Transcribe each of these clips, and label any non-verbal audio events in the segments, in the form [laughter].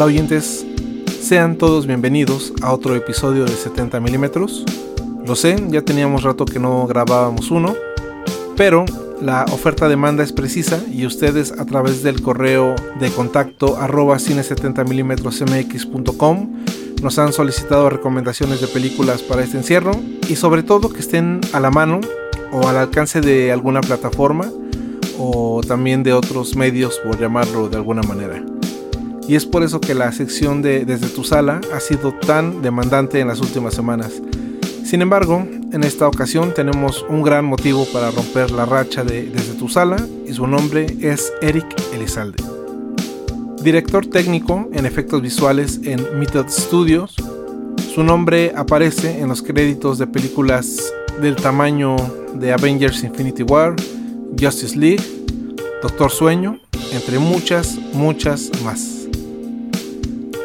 Hola oyentes, sean todos bienvenidos a otro episodio de 70 milímetros. Lo sé, ya teníamos rato que no grabábamos uno, pero la oferta demanda es precisa y ustedes a través del correo de contacto arroba cine 70 mxcom nos han solicitado recomendaciones de películas para este encierro y sobre todo que estén a la mano o al alcance de alguna plataforma o también de otros medios por llamarlo de alguna manera. Y es por eso que la sección de Desde tu sala ha sido tan demandante en las últimas semanas. Sin embargo, en esta ocasión tenemos un gran motivo para romper la racha de Desde tu sala y su nombre es Eric Elizalde. Director técnico en efectos visuales en Method Studios, su nombre aparece en los créditos de películas del tamaño de Avengers Infinity War, Justice League, Doctor Sueño, entre muchas, muchas más.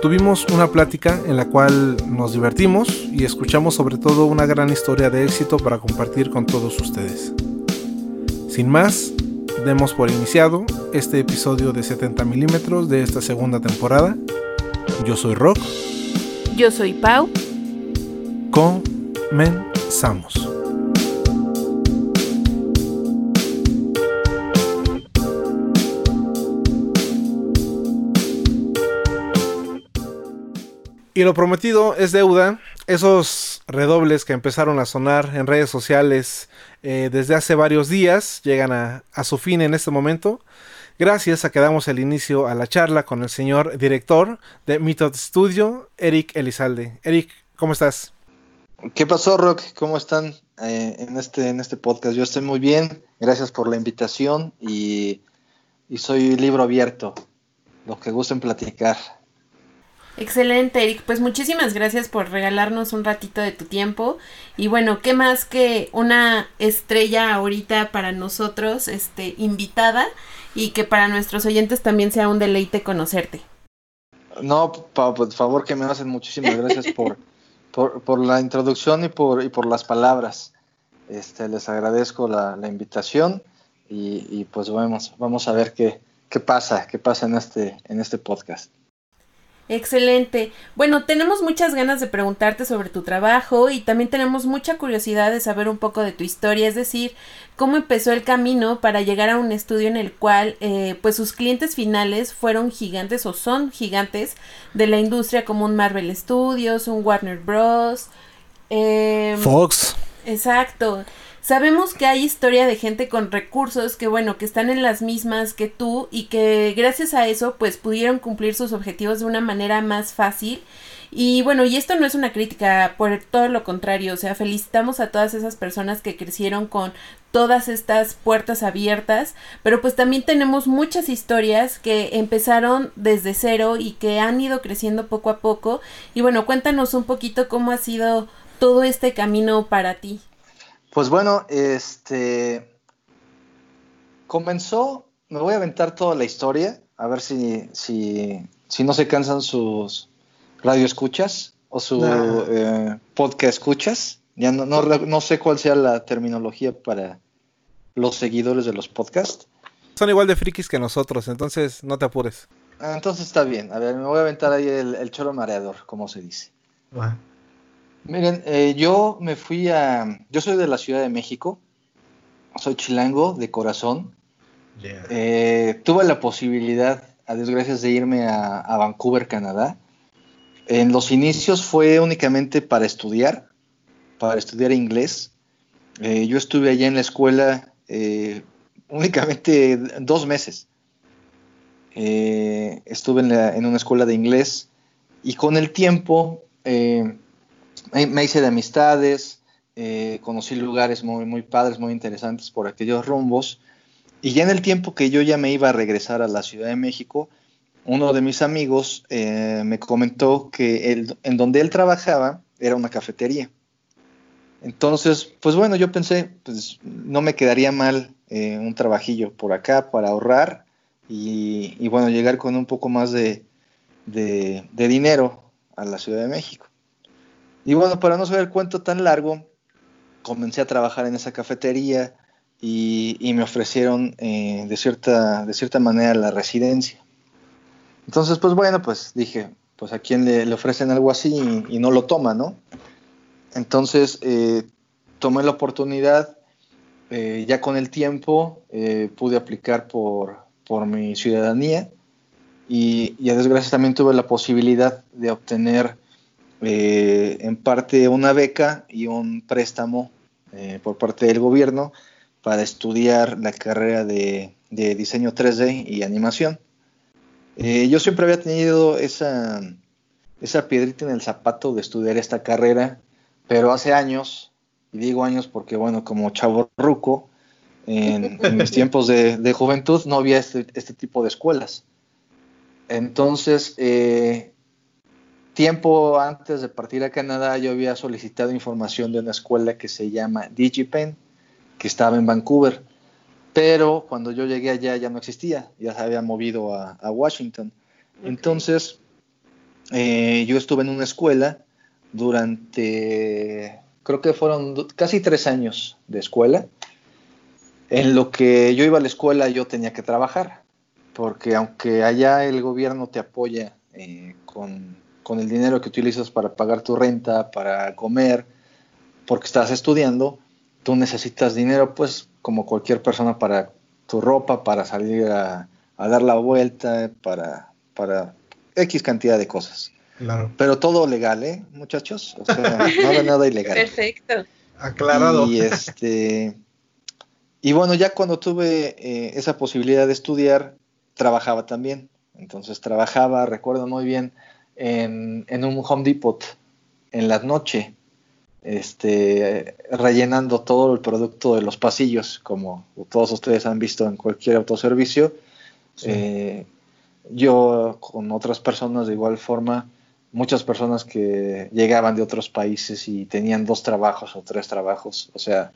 Tuvimos una plática en la cual nos divertimos y escuchamos sobre todo una gran historia de éxito para compartir con todos ustedes. Sin más, demos por iniciado este episodio de 70 milímetros de esta segunda temporada. Yo soy Rock. Yo soy Pau. Comenzamos. Y lo prometido es deuda. Esos redobles que empezaron a sonar en redes sociales eh, desde hace varios días llegan a, su fin en este momento. Gracias a que damos el inicio a la charla con el señor director de Method Studio, Eric Elizalde. Eric, ¿cómo estás? ¿Qué pasó, Rock? ¿Cómo están eh, en, este, en este podcast? Yo estoy muy bien. Gracias por la invitación y, y soy libro abierto. Los que gusten platicar. Excelente, Eric. Pues muchísimas gracias por regalarnos un ratito de tu tiempo. Y bueno, ¿qué más que una estrella ahorita para nosotros, este, invitada, y que para nuestros oyentes también sea un deleite conocerte? No, por favor, que me hacen muchísimas gracias por, por, la introducción y por, y por las palabras. Este, les agradezco la, invitación y, y, pues vamos, vamos a ver qué, qué pasa, qué pasa en este, en este podcast. Excelente. Bueno, tenemos muchas ganas de preguntarte sobre tu trabajo y también tenemos mucha curiosidad de saber un poco de tu historia, es decir, cómo empezó el camino para llegar a un estudio en el cual eh, pues sus clientes finales fueron gigantes o son gigantes de la industria como un Marvel Studios, un Warner Bros. Em, Fox. Exacto. Sabemos que hay historia de gente con recursos que, bueno, que están en las mismas que tú y que gracias a eso, pues pudieron cumplir sus objetivos de una manera más fácil. Y bueno, y esto no es una crítica, por todo lo contrario, o sea, felicitamos a todas esas personas que crecieron con todas estas puertas abiertas, pero pues también tenemos muchas historias que empezaron desde cero y que han ido creciendo poco a poco. Y bueno, cuéntanos un poquito cómo ha sido todo este camino para ti. Pues bueno, este comenzó, me voy a aventar toda la historia, a ver si, si, si no se cansan sus radio escuchas o su eh, podcast escuchas. Ya no, no, sé cuál sea la terminología para los seguidores de los podcasts. Son igual de frikis que nosotros, entonces no te apures. Ah, entonces está bien. A ver, me voy a aventar ahí el, el choro mareador, como se dice. Miren, eh, yo me fui a... Yo soy de la Ciudad de México, soy chilango de corazón. Eh, tuve la posibilidad, a desgracias, de irme a, Vancouver, Canadá. En los inicios fue únicamente para estudiar, para estudiar inglés. Eh, yo estuve allá en la escuela únicamente dos meses. estuve en, en, una escuela de inglés y con el tiempo me, hice de amistades, eh, conocí lugares muy, muy padres, muy interesantes por aquellos rumbos. Y ya en el tiempo que yo ya me iba a regresar a la Ciudad de México, uno de mis amigos eh, me comentó que en donde él trabajaba era una cafetería. Entonces, pues bueno, yo pensé, pues no me quedaría mal eh, un trabajillo por acá para ahorrar y, bueno, llegar con un poco más de dinero a la Ciudad de México. Y bueno, para no ser el cuento tan largo, comencé a trabajar en esa cafetería y, me ofrecieron eh, de, cierta, de cierta manera la residencia. Entonces, pues bueno, pues dije, pues a quién le, ofrecen algo así y, no lo toma, ¿no? Entonces, eh, tomé la oportunidad, eh, ya con el tiempo pude aplicar por, por mi ciudadanía y, y, a desgracia también tuve la posibilidad de obtener en parte una beca y un préstamo por parte del gobierno para estudiar la carrera de, de diseño 3D y animación. Eh, yo siempre había tenido esa, esa piedrita en el zapato de estudiar esta carrera, pero hace años, y digo años porque, bueno, como chavo ruco, en, mis [laughs] tiempos de, juventud no había este, este, tipo de escuelas. Entonces, eh, tiempo antes de partir a Canadá, yo había solicitado información de una escuela que se llama DigiPen, que estaba en Vancouver pero cuando yo llegué allá ya no existía, ya se había movido a, Washington. Entonces, eh, yo estuve en una escuela durante, creo que fueron casi tres años de escuela. En lo que yo iba a la escuela yo tenía que trabajar, porque aunque allá el gobierno te apoya eh, con, con el dinero que utilizas para pagar tu renta, para comer, porque estás estudiando, tú necesitas dinero, pues como cualquier persona para tu ropa, para salir a, dar la vuelta, para, para X cantidad de cosas. Claro. Pero todo legal, ¿eh, muchachos? O sea, nada, nada ilegal. [laughs] Perfecto. Aclarado. Y este. Y bueno, ya cuando tuve eh, esa posibilidad de estudiar, trabajaba también. Entonces trabajaba, recuerdo muy bien, en, en un Home Depot en la noche este, rellenando todo el producto de los pasillos, como todos ustedes han visto en cualquier autoservicio. Eh, yo con otras personas de igual forma, muchas personas que llegaban de otros países y tenían dos trabajos o tres trabajos, o sea,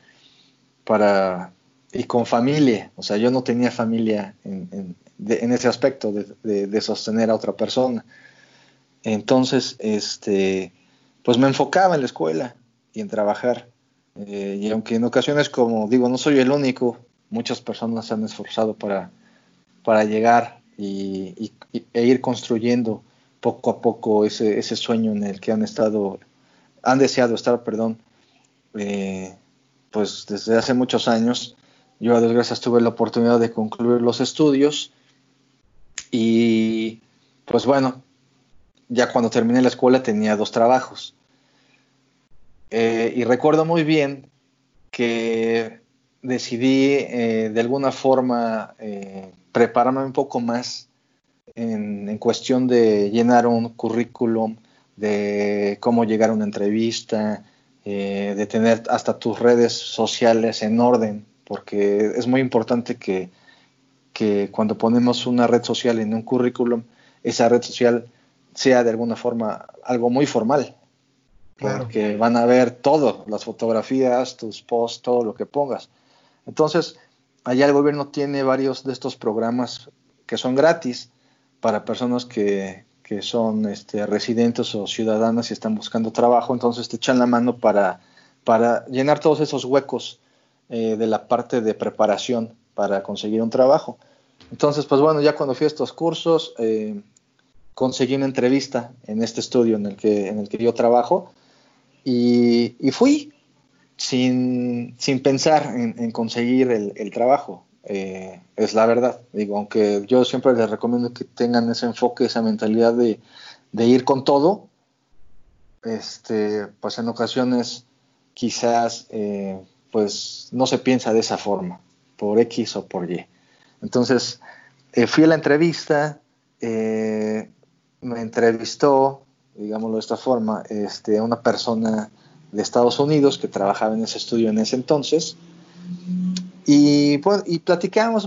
para y con familia, o sea, yo no tenía familia en, ese aspecto de, de, sostener a otra persona. Entonces, este, pues me enfocaba en la escuela, y en trabajar. Eh, y aunque en ocasiones, como digo, no soy el único, muchas personas se han esforzado para, para llegar y, e ir construyendo poco a poco ese, ese sueño en el que han estado, han deseado estar, perdón, eh, pues desde hace muchos años. Yo a desgracia tuve la oportunidad de concluir los estudios y pues bueno, ya cuando terminé la escuela tenía dos trabajos. Eh, y recuerdo muy bien que decidí eh, de alguna forma eh, prepararme un poco más en, cuestión de llenar un currículum, de cómo llegar a una entrevista, de tener hasta tus redes sociales en orden, porque es muy importante que, que cuando ponemos una red social en un currículum, esa red social sea de alguna forma algo muy formal, porque van a ver todo, las fotografías, tus posts, todo lo que pongas. Entonces, allá el gobierno tiene varios de estos programas que son gratis para personas que, que son este, residentes o ciudadanas y están buscando trabajo, entonces te echan la mano para, para llenar todos esos huecos eh, de la parte de preparación para conseguir un trabajo. Entonces, pues bueno, ya cuando fui a estos cursos, eh, conseguí una entrevista en este estudio en el que, en el que yo trabajo y, fui sin, pensar en, conseguir el, trabajo. Eh, es la verdad. Digo, aunque yo siempre les recomiendo que tengan ese enfoque, esa mentalidad de, ir con todo, este, pues en ocasiones quizás eh, pues no se piensa de esa forma, por X o por Y. Entonces, eh, fui a la entrevista, me entrevistó, digámoslo de esta forma, este, una persona de Estados Unidos que trabajaba en ese estudio en ese entonces. Y, pues, y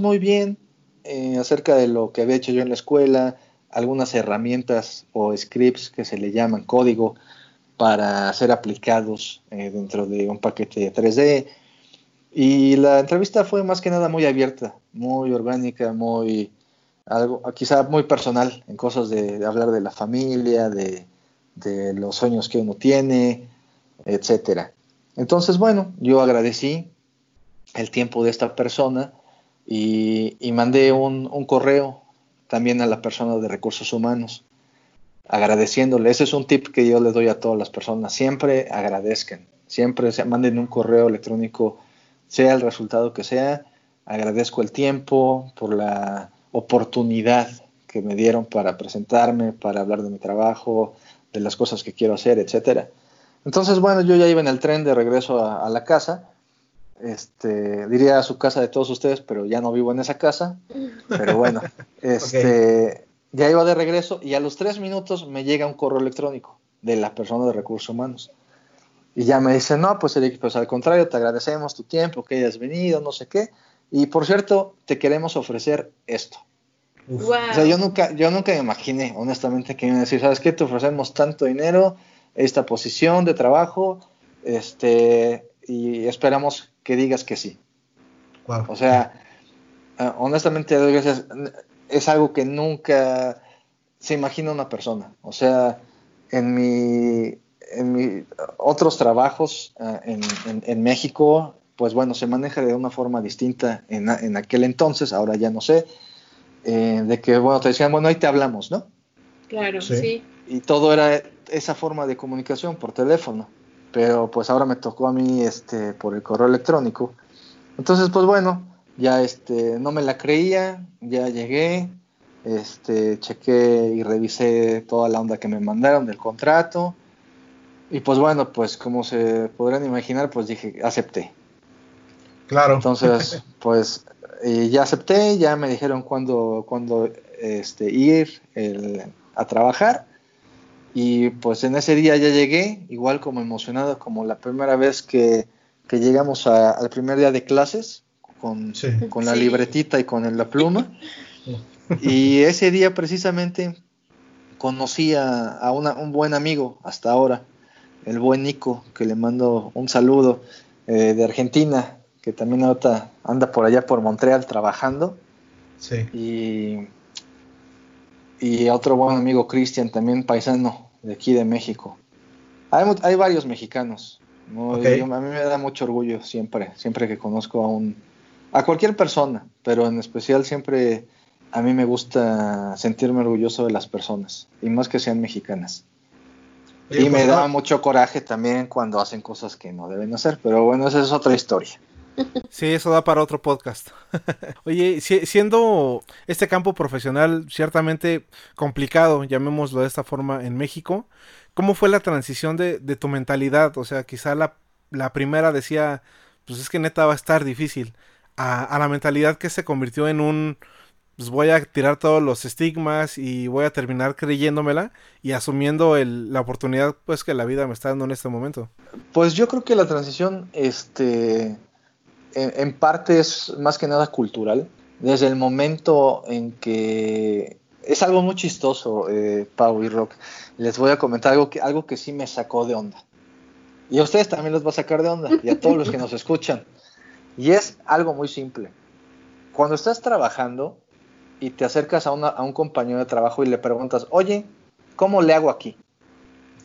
muy bien eh, acerca de lo que había hecho yo en la escuela, algunas herramientas o scripts que se le llaman código para ser aplicados eh, dentro de un paquete de 3D. Y la entrevista fue más que nada muy abierta, muy orgánica, muy algo quizá muy personal en cosas de hablar de la familia, de, los sueños que uno tiene, etcétera. Entonces, bueno, yo agradecí el tiempo de esta persona y, mandé un, correo también a la persona de recursos humanos, agradeciéndole. Ese es un tip que yo le doy a todas las personas. Siempre agradezcan, siempre se manden un correo electrónico, sea el resultado que sea. Agradezco el tiempo por la oportunidad que me dieron para presentarme, para hablar de mi trabajo, de las cosas que quiero hacer, etcétera. Entonces, bueno, yo ya iba en el tren de regreso a, la casa. Este, diría a su casa de todos ustedes, pero ya no vivo en esa casa. Pero bueno, [laughs] este, ya iba de regreso y a los tres minutos me llega un correo electrónico de la persona de recursos humanos. Y ya me dice, no, pues, pues al contrario, te agradecemos tu tiempo, que hayas venido, no sé qué. Y por cierto, te queremos ofrecer esto. O sea, yo nunca, yo nunca me imaginé, honestamente, que iban a decir, ¿sabes qué? Te ofrecemos tanto dinero, esta posición de trabajo, este, y esperamos que digas que sí. O sea, uh, honestamente, es algo que nunca se imagina una persona. O sea, en mi, en mi otros trabajos uh, en, en, México, pues bueno, se maneja de una forma distinta en, en aquel entonces, ahora ya no sé eh, de que, bueno, te decían, bueno, ahí te hablamos, ¿no? Claro, sí. Y todo era esa forma de comunicación por teléfono, pero pues ahora me tocó a mí este, por el correo electrónico. Entonces, pues bueno, ya este, no me la creía, ya llegué, este, chequé y revisé toda la onda que me mandaron del contrato. Y pues bueno, pues como se podrán imaginar, pues dije, acepté. Claro. Entonces, [laughs] pues y ya acepté, ya me dijeron cuándo, cuándo este, ir a trabajar. Y pues en ese día ya llegué, igual como emocionado, como la primera vez que, llegamos al primer día de clases, con, con la libretita y con la pluma. [laughs] y ese día precisamente conocí a, un buen amigo hasta ahora, el buen Nico, que le mando un saludo eh, de Argentina, que también ahorita anda por allá por Montreal trabajando. Sí. Y, y otro buen amigo Cristian, también paisano de aquí de México. Hay, hay varios mexicanos. a mí me da mucho orgullo siempre, siempre que conozco a un a cualquier persona, pero en especial siempre a mí me gusta sentirme orgulloso de las personas y más que sean mexicanas. y me pues, da mucho coraje también cuando hacen cosas que no deben hacer, pero bueno, esa es otra historia. Sí, eso da para otro podcast. [laughs] Oye, siendo este campo profesional ciertamente complicado, llamémoslo de esta forma, en México, ¿cómo fue la transición de, tu mentalidad? O sea, quizá la, primera decía, pues es que neta va a estar difícil, a, la mentalidad que se convirtió en un, pues voy a tirar todos los estigmas y voy a terminar creyéndomela y asumiendo la oportunidad pues que la vida me está dando en este momento. Pues yo creo que la transición, este en, parte es más que nada cultural. Desde el momento en que es algo muy chistoso, eh, Pau y Rock. Les voy a comentar algo que, algo que sí me sacó de onda. Y a ustedes también los va a sacar de onda, y a todos los que nos escuchan. Y es algo muy simple. Cuando estás trabajando y te acercas a, a un compañero de trabajo y le preguntas, oye, ¿cómo le hago aquí?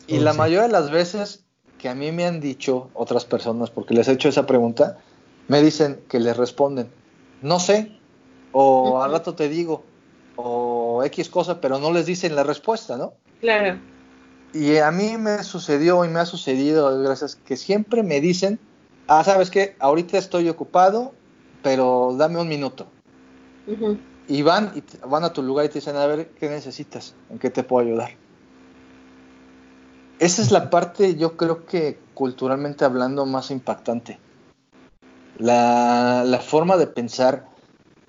Y oh, la mayoría de las veces que a mí me han dicho otras personas, porque les he hecho esa pregunta, me dicen que les responden, no sé, o [laughs] al rato te digo, o X cosa, pero no les dicen la respuesta, ¿no? Claro. Y a mí me sucedió y me ha sucedido, gracias, que siempre me dicen, ah, ¿sabes qué? Ahorita estoy ocupado, pero dame un minuto. Y van, y van a tu lugar y te dicen, a ver, ¿qué necesitas? ¿En qué te puedo ayudar? Esa es la parte, yo creo que culturalmente hablando, más impactante la, la forma de pensar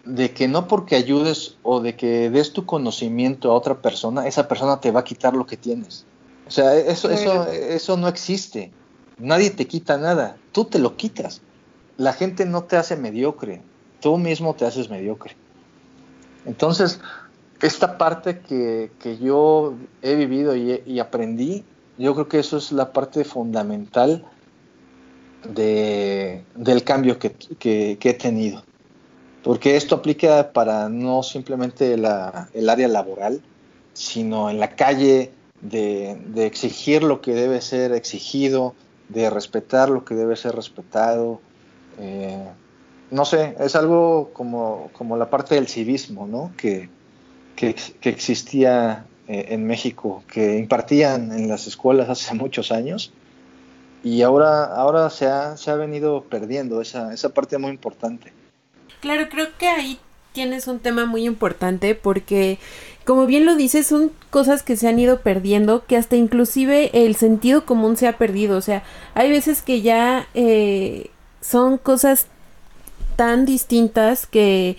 de que no porque ayudes o de que des tu conocimiento a otra persona, esa persona te va a quitar lo que tienes. O sea, eso, eso, eso no existe. Nadie te quita nada, tú te lo quitas. La gente no te hace mediocre, tú mismo te haces mediocre. Entonces, esta parte que, que yo he vivido y, y, aprendí, yo creo que eso es la parte fundamental de, del cambio que, he tenido. Porque esto aplica para no simplemente la, el área laboral, sino en la calle de, exigir lo que debe ser exigido, de respetar lo que debe ser respetado. Eh, no sé, es algo como, como la parte del civismo, ¿no? Que, que, existía eh, en México, que impartían en las escuelas hace muchos años y ahora, ahora se, ha, se ha venido perdiendo esa, esa parte muy importante. Claro, creo que ahí tienes un tema muy importante porque, como bien lo dices, son cosas que se han ido perdiendo, que hasta inclusive el sentido común se ha perdido. O sea, hay veces que ya eh, son cosas tan distintas que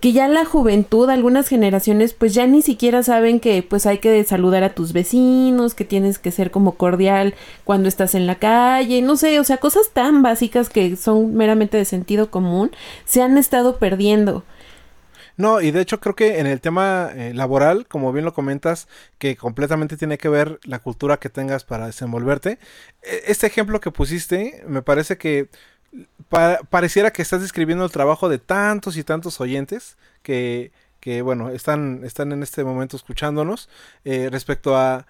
que ya la juventud, algunas generaciones, pues ya ni siquiera saben que pues hay que saludar a tus vecinos, que tienes que ser como cordial cuando estás en la calle, no sé, o sea, cosas tan básicas que son meramente de sentido común, se han estado perdiendo. No, y de hecho creo que en el tema eh, laboral, como bien lo comentas, que completamente tiene que ver la cultura que tengas para desenvolverte, e, este ejemplo que pusiste me parece que pareciera que estás describiendo el trabajo de tantos y tantos oyentes que, que bueno, están, están en este momento escuchándonos eh, respecto a,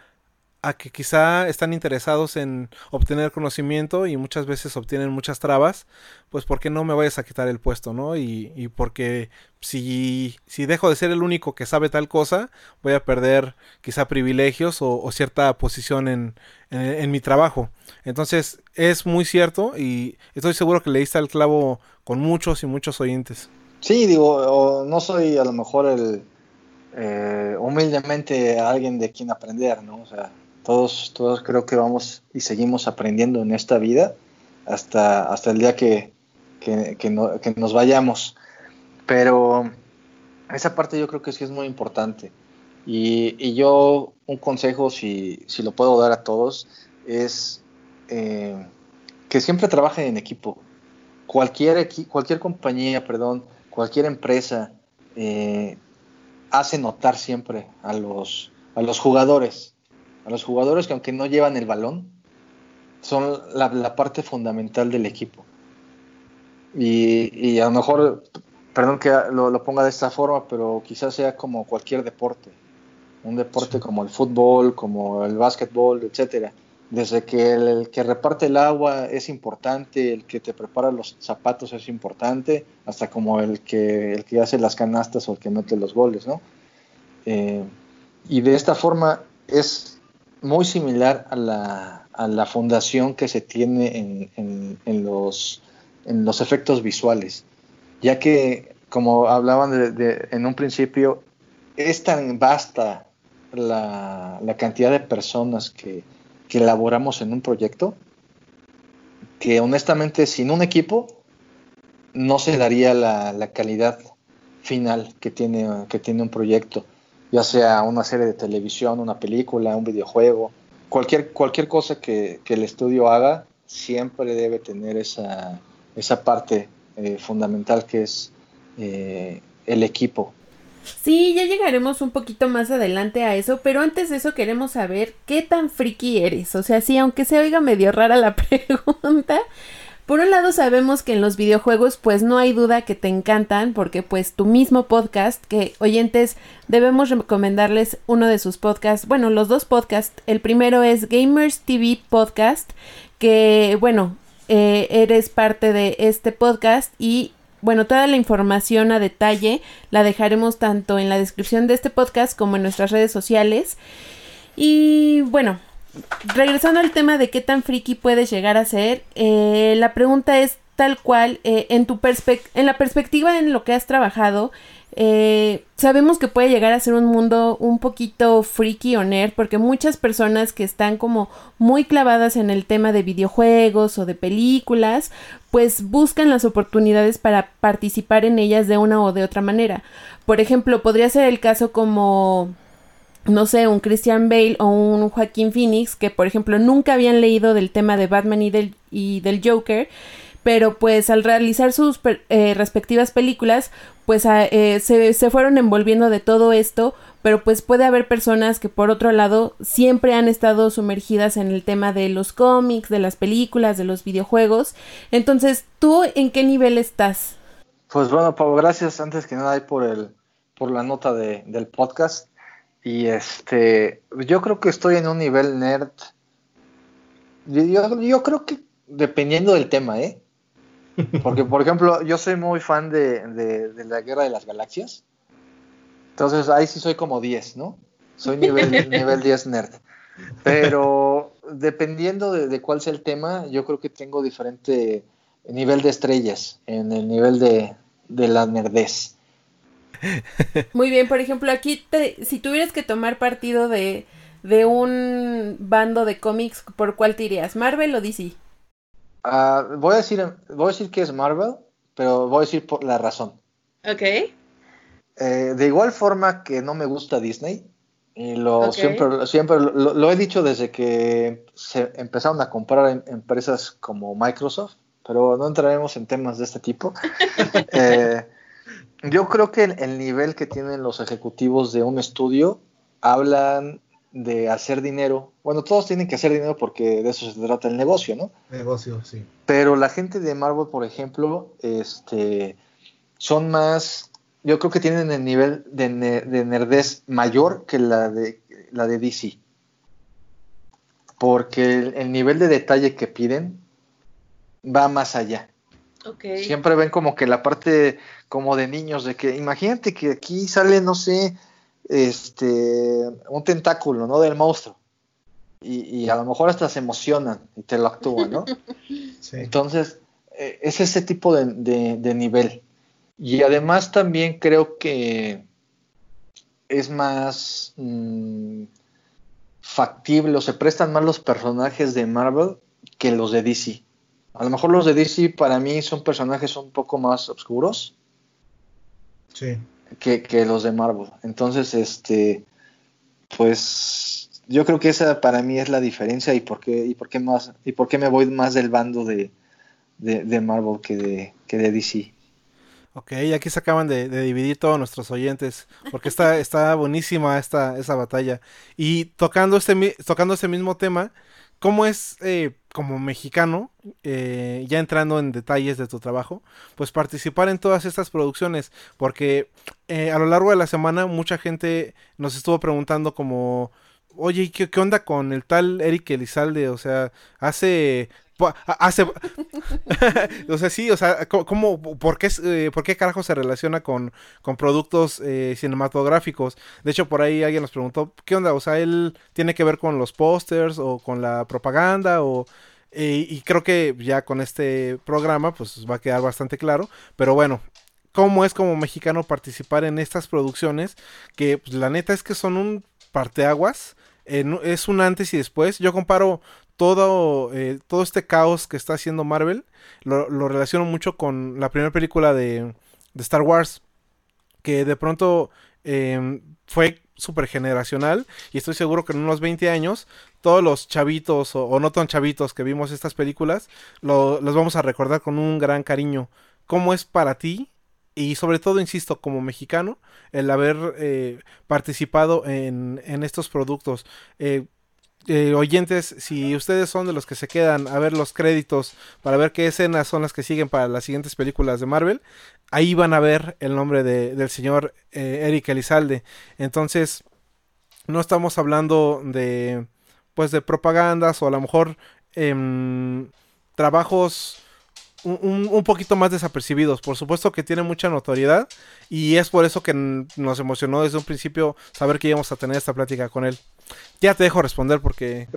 a que quizá están interesados en obtener conocimiento y muchas veces obtienen muchas trabas, pues ¿por qué no me vayas a quitar el puesto, no? Y, y porque si, si dejo de ser el único que sabe tal cosa, voy a perder quizá privilegios o, cierta posición en, en, mi trabajo. Entonces es muy cierto y estoy seguro que le diste al clavo con muchos y muchos oyentes. Sí, digo, no soy a lo mejor el... Eh, humildemente alguien de quien aprender, ¿no? O sea, todos, todos creo que vamos y seguimos aprendiendo en esta vida hasta, hasta el día que, nos vayamos. Pero esa parte yo creo que sí es muy importante. Y, yo un consejo, si, lo puedo dar a todos, es eh, que siempre trabajen en equipo. Cualquier, cualquier compañía, perdón, cualquier empresa eh, hace notar siempre a los, a los jugadores a los jugadores que aunque no llevan el balón, son la, parte fundamental del equipo. Y, a lo mejor, perdón que lo, ponga de esta forma, pero quizás sea como cualquier deporte. Un deporte como el fútbol, como el básquetbol, etcétera. Desde que el, que reparte el agua es importante, el que te prepara los zapatos es importante, hasta como el que, el que hace las canastas o el que mete los goles, ¿no? Eh, y de esta forma es muy similar a la, a la fundación que se tiene en, en, los, en los efectos visuales, ya que, como hablaban de, en un principio, es tan vasta la, la cantidad de personas que, que, elaboramos en un proyecto que honestamente sin un equipo no se daría la, la calidad final que tiene, que tiene un proyecto ya sea una serie de televisión, una película, un videojuego, cualquier, cualquier cosa que, el estudio haga, siempre debe tener esa, esa parte eh, fundamental que es eh, el equipo. Sí, ya llegaremos un poquito más adelante a eso, pero antes de eso queremos saber qué tan friki eres. O sea, sí, aunque se oiga medio rara la [laughs] pregunta, por un lado sabemos que en los videojuegos pues no hay duda que te encantan porque pues tu mismo podcast, que oyentes debemos recomendarles uno de sus podcasts, bueno los dos podcasts, el primero es Gamers TV Podcast, que bueno, eh, eres parte de este podcast y bueno, toda la información a detalle la dejaremos tanto en la descripción de este podcast como en nuestras redes sociales. Y bueno, regresando al tema de qué tan friki puedes llegar a ser, eh, la pregunta es tal cual, eh, en, tu en la perspectiva en lo que has trabajado, eh, sabemos que puede llegar a ser un mundo un poquito freaky o nerd, porque muchas personas que están como muy clavadas en el tema de videojuegos o de películas, pues buscan las oportunidades para participar en ellas de una o de otra manera. Por ejemplo, podría ser el caso como no sé, un Christian Bale o un Joaquín Phoenix que, por ejemplo, nunca habían leído del tema de Batman y del, y del Joker, pero pues al realizar sus eh, respectivas películas, pues eh, se, se, fueron envolviendo de todo esto, pero pues puede haber personas que por otro lado siempre han estado sumergidas en el tema de los cómics, de las películas, de los videojuegos. Entonces, ¿tú en qué nivel estás? Pues bueno, Pablo, gracias antes que nada por el por la nota de, del podcast. Y este, yo creo que estoy en un nivel nerd. Yo, creo que dependiendo del tema, ¿eh? [laughs] Porque, por ejemplo, yo soy muy fan de, la Guerra de las Galaxias. Entonces ahí sí soy como 10, ¿no? Soy nivel, [laughs] nivel 10 nerd. Pero dependiendo de, cuál sea el tema, yo creo que tengo diferente nivel de estrellas en el nivel de, la nerdez. [laughs] Muy bien, por ejemplo, aquí si tuvieras que tomar partido de, de un bando de cómics, ¿por cuál te irías? ¿Marvel o DC? Ah, voy, a decir, voy a decir que es Marvel, pero voy a decir por la razón. Ok. Eh, de igual forma que no me gusta Disney, y lo, siempre, siempre lo, he dicho desde que se empezaron a comprar em, empresas como Microsoft, pero no entraremos en temas de este tipo. [laughs] Eh, yo creo que el, nivel que tienen los ejecutivos de un estudio hablan de hacer dinero. Bueno, todos tienen que hacer dinero porque de eso se trata el negocio, ¿no? Negocio, sí. Pero la gente de Marvel, por ejemplo, este, son más, yo creo que tienen el nivel de, nerdez mayor que la de, la de DC. Porque el, nivel de detalle que piden va más allá. Siempre ven como que la parte como de niños, de que imagínate que aquí sale, no sé, este, un tentáculo, ¿no? Del monstruo. Y, a lo mejor hasta se emocionan y te lo actúan, ¿no? [laughs] Entonces, eh, es ese tipo de, nivel. Y además también creo que es más mm, factible o se prestan más los personajes de Marvel que los de DC. A lo mejor los de DC para mí son personajes un poco más oscuros. Sí que, los de Marvel. Entonces, este, pues yo creo que esa para mí es la diferencia y por qué, y por qué más, y por qué me voy más del bando de, de, Marvel que de, que de DC. Ok, aquí se acaban de, dividir todos nuestros oyentes, porque está, está buenísima esta, esa batalla. Y tocando este, tocando este mismo tema, ¿Cómo es eh, como mexicano, eh, ya entrando en detalles de tu trabajo, pues participar en todas estas producciones? Porque eh, a lo largo de la semana mucha gente nos estuvo preguntando como, oye, ¿qué, qué onda con el tal Eric Elizalde? O sea, hace Hace... [laughs] o sea, sí, o sea, ¿cómo, por, qué, eh, ¿por qué carajo se relaciona con, con productos eh, cinematográficos? De hecho, por ahí alguien nos preguntó, ¿qué onda? O sea, él tiene que ver con los pósters o con la propaganda o... Y creo que ya con este programa pues va a quedar bastante claro. Pero bueno, ¿cómo es como mexicano participar en estas producciones? Que pues, la neta es que son un parteaguas. es un antes y después. Yo comparo todo, eh, todo este caos que está haciendo Marvel lo, relaciono mucho con la primera película de, Star Wars, que de pronto em, fue súper generacional y estoy seguro que en unos 20 años todos los chavitos o, no tan chavitos que vimos estas películas los vamos a recordar con un gran cariño. ¿Cómo es para ti? Y sobre todo, insisto, como mexicano, el haber eh, participado en, en, estos productos. Eh, eh, oyentes, si ustedes son de los que se quedan a ver los créditos para ver qué escenas son las que siguen para las siguientes películas de Marvel, ahí van a ver el nombre de, del señor eh, Eric Elizalde. Entonces, no estamos hablando de, pues, de propagandas o a lo mejor em, trabajos un, poquito más desapercibidos. Por supuesto que tiene mucha notoriedad y es por eso que nos emocionó desde un principio saber que íbamos a tener esta plática con él. Ya te dejo responder porque...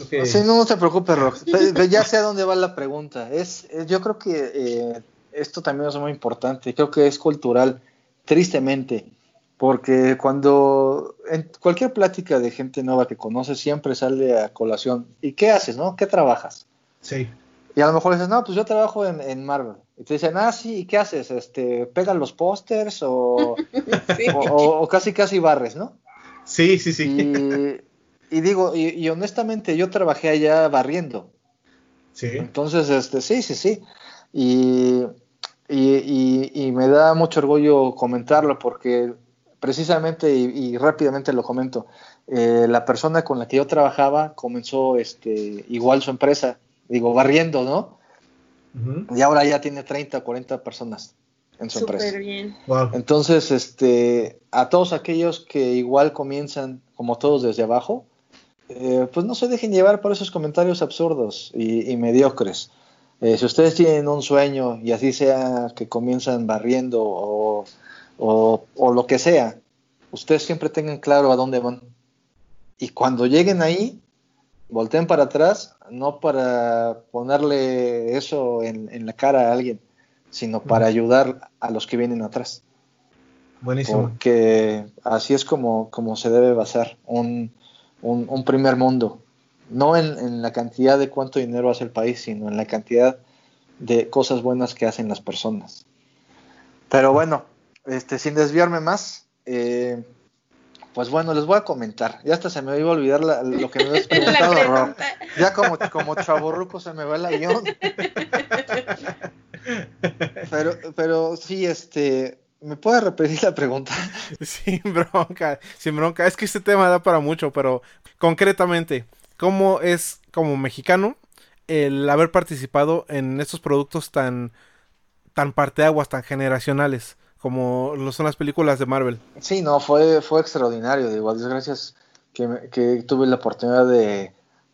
no, no te preocupes, Rox. [laughs] ya sé a dónde va la pregunta. Es, yo creo que eh, esto también es muy importante. Creo que es cultural, tristemente. Porque cuando en cualquier plática de gente nueva que conoces siempre sale a colación. ¿Y qué haces, no? ¿Qué trabajas? Sí. Y a lo mejor dices, no, pues yo trabajo en, Marvel. Y te dicen, ah, sí, ¿y qué haces? Este, ¿Pegan los pósters [laughs] o, o, casi casi barres, no? Sí, sí, sí. Y, digo, y, honestamente yo trabajé allá barriendo. Sí. Entonces, este, sí, sí, sí. Y, y me da mucho orgullo comentarlo porque precisamente y, rápidamente lo comento, eh, la persona con la que yo trabajaba comenzó este, igual su empresa digo, barriendo, ¿no? Y ahora ya tiene 30 o 40 personas en su empresa. bien. Entonces, este, a todos aquellos que igual comienzan como todos desde abajo, eh, pues no se dejen llevar por esos comentarios absurdos y, mediocres. Eh, si ustedes tienen un sueño y así sea que comienzan barriendo o, o, lo que sea, ustedes siempre tengan claro a dónde van. Y cuando lleguen ahí, volteen para atrás, no para ponerle eso en, la cara a alguien, sino para ayudar a los que vienen atrás. Buenísimo. Porque así es como, como se debe basar un, un, primer mundo. No en, en, la cantidad de cuánto dinero hace el país, sino en la cantidad de cosas buenas que hacen las personas. Pero bueno, este, sin desviarme más, eh, pues bueno, les voy a comentar. Ya hasta se me iba a olvidar lo que me habías [laughs] preguntado, Ya como, como chaborruco se me va el avión. [laughs] Pero, pero sí, este, ¿me puede repetir la pregunta? [laughs] Sin bronca, sin bronca. Es que este tema da para mucho, pero concretamente, ¿cómo es como mexicano el haber participado en estos productos tan, tan parteaguas, tan generacionales? como lo son las películas de Marvel. Sí, no, fue, fue extraordinario. De igual, gracias que, que tuve la oportunidad de,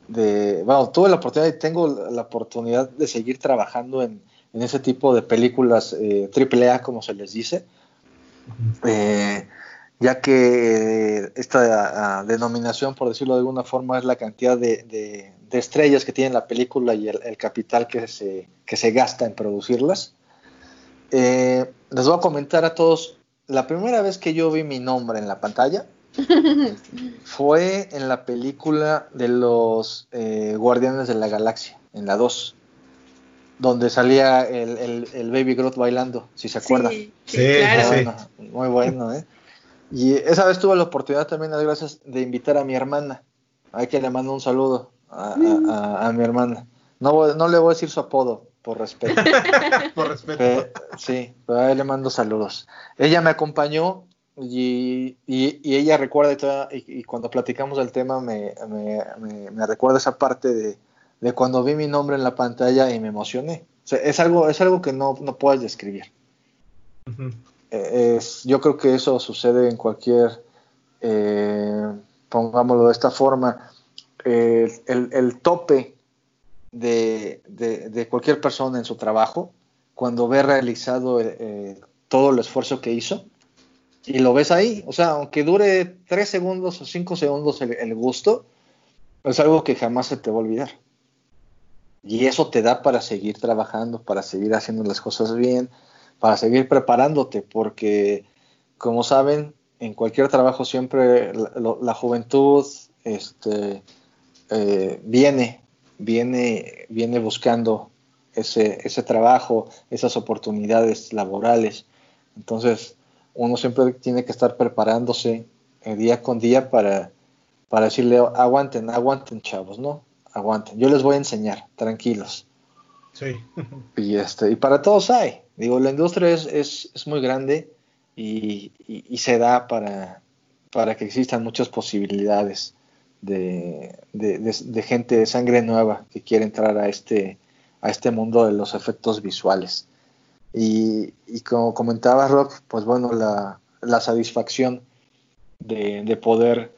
de, bueno, tuve la oportunidad y tengo la oportunidad de seguir trabajando en, en ese tipo de películas eh, triple A, como se les dice, eh, ya que esta denominación, por decirlo de alguna forma, es la cantidad de, de, estrellas que tiene la película y el, el, capital que se, que se gasta en producirlas. Eh, les voy a comentar a todos, la primera vez que yo vi mi nombre en la pantalla [laughs] fue en la película de los eh, Guardianes de la Galaxia, en la 2, donde salía el, Baby Groot bailando, si se acuerdan. Sí, claro. Muy bueno, ¿eh? Y esa vez tuve la oportunidad también, gracias, de invitar a mi hermana. Hay que le mando un saludo a, mi hermana. No, no le voy a decir su apodo, por respeto. [laughs] por respeto. sí, pero a él le mando saludos. Ella me acompañó y, ella recuerda, y, cuando platicamos del tema, me, recuerda esa parte de, cuando vi mi nombre en la pantalla y me emocioné. es, algo, es algo que no, puedes describir. Eh, yo creo que eso sucede en cualquier, eh, pongámoslo de esta forma, el, el tope de, cualquier persona en su trabajo cuando ve realizado eh, todo el esfuerzo que hizo y lo ves ahí. O sea, aunque dure tres segundos o cinco segundos el, gusto, es algo que jamás se te va a olvidar. Y eso te da para seguir trabajando, para seguir haciendo las cosas bien, para seguir preparándote, porque como saben, en cualquier trabajo siempre la, juventud este, eh, viene viene, viene buscando ese, ese trabajo, esas oportunidades laborales. Entonces, uno siempre tiene que estar preparándose eh, día con día para, para decirle, aguanten, aguanten, chavos, ¿no? Aguanten. Yo les voy a enseñar, tranquilos. Sí. [laughs] y, este, y para todos hay. Digo, la industria es, es, es muy grande y, y, se da para, para que existan muchas posibilidades de, de, gente de sangre nueva que quiere entrar a este, a este mundo de los efectos visuales. Y, como comentaba Rock, pues bueno, la, la satisfacción de, poder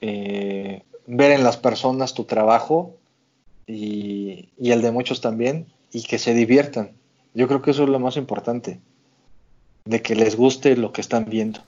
eh, ver en las personas tu trabajo y, el de muchos también, y que se diviertan. Yo creo que eso es lo más importante, de que les guste lo que están viendo.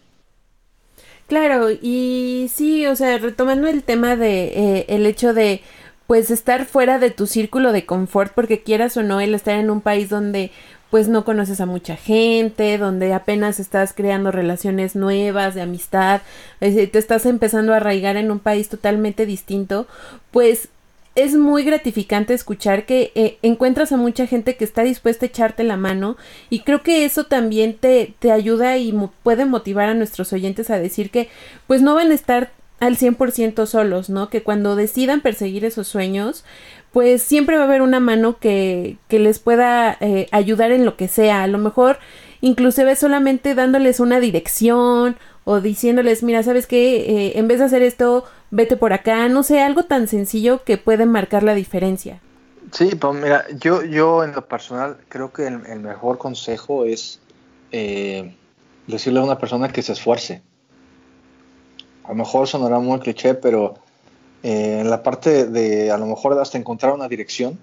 Claro, y sí, o sea, retomando el tema de eh, el hecho de pues estar fuera de tu círculo de confort, porque quieras o no, el estar en un país donde pues no conoces a mucha gente, donde apenas estás creando relaciones nuevas de amistad, te estás empezando a arraigar en un país totalmente distinto, pues es muy gratificante escuchar que eh, encuentras a mucha gente que está dispuesta a echarte la mano y creo que eso también te, te ayuda y puede motivar a nuestros oyentes a decir que pues no van a estar al 100% solos, ¿no? Que cuando decidan perseguir esos sueños, pues siempre va a haber una mano que, que les pueda eh, ayudar en lo que sea. A lo mejor inclusive solamente dándoles una dirección o diciéndoles, mira, ¿sabes qué? Eh, en vez de hacer esto, vete por acá, no sé, algo tan sencillo que puede marcar la diferencia. Sí, pues mira, yo, yo en lo personal creo que el, mejor consejo es eh, decirle a una persona que se esfuerce. A lo mejor sonará muy cliché, pero eh, en la parte de a lo mejor hasta encontrar una dirección,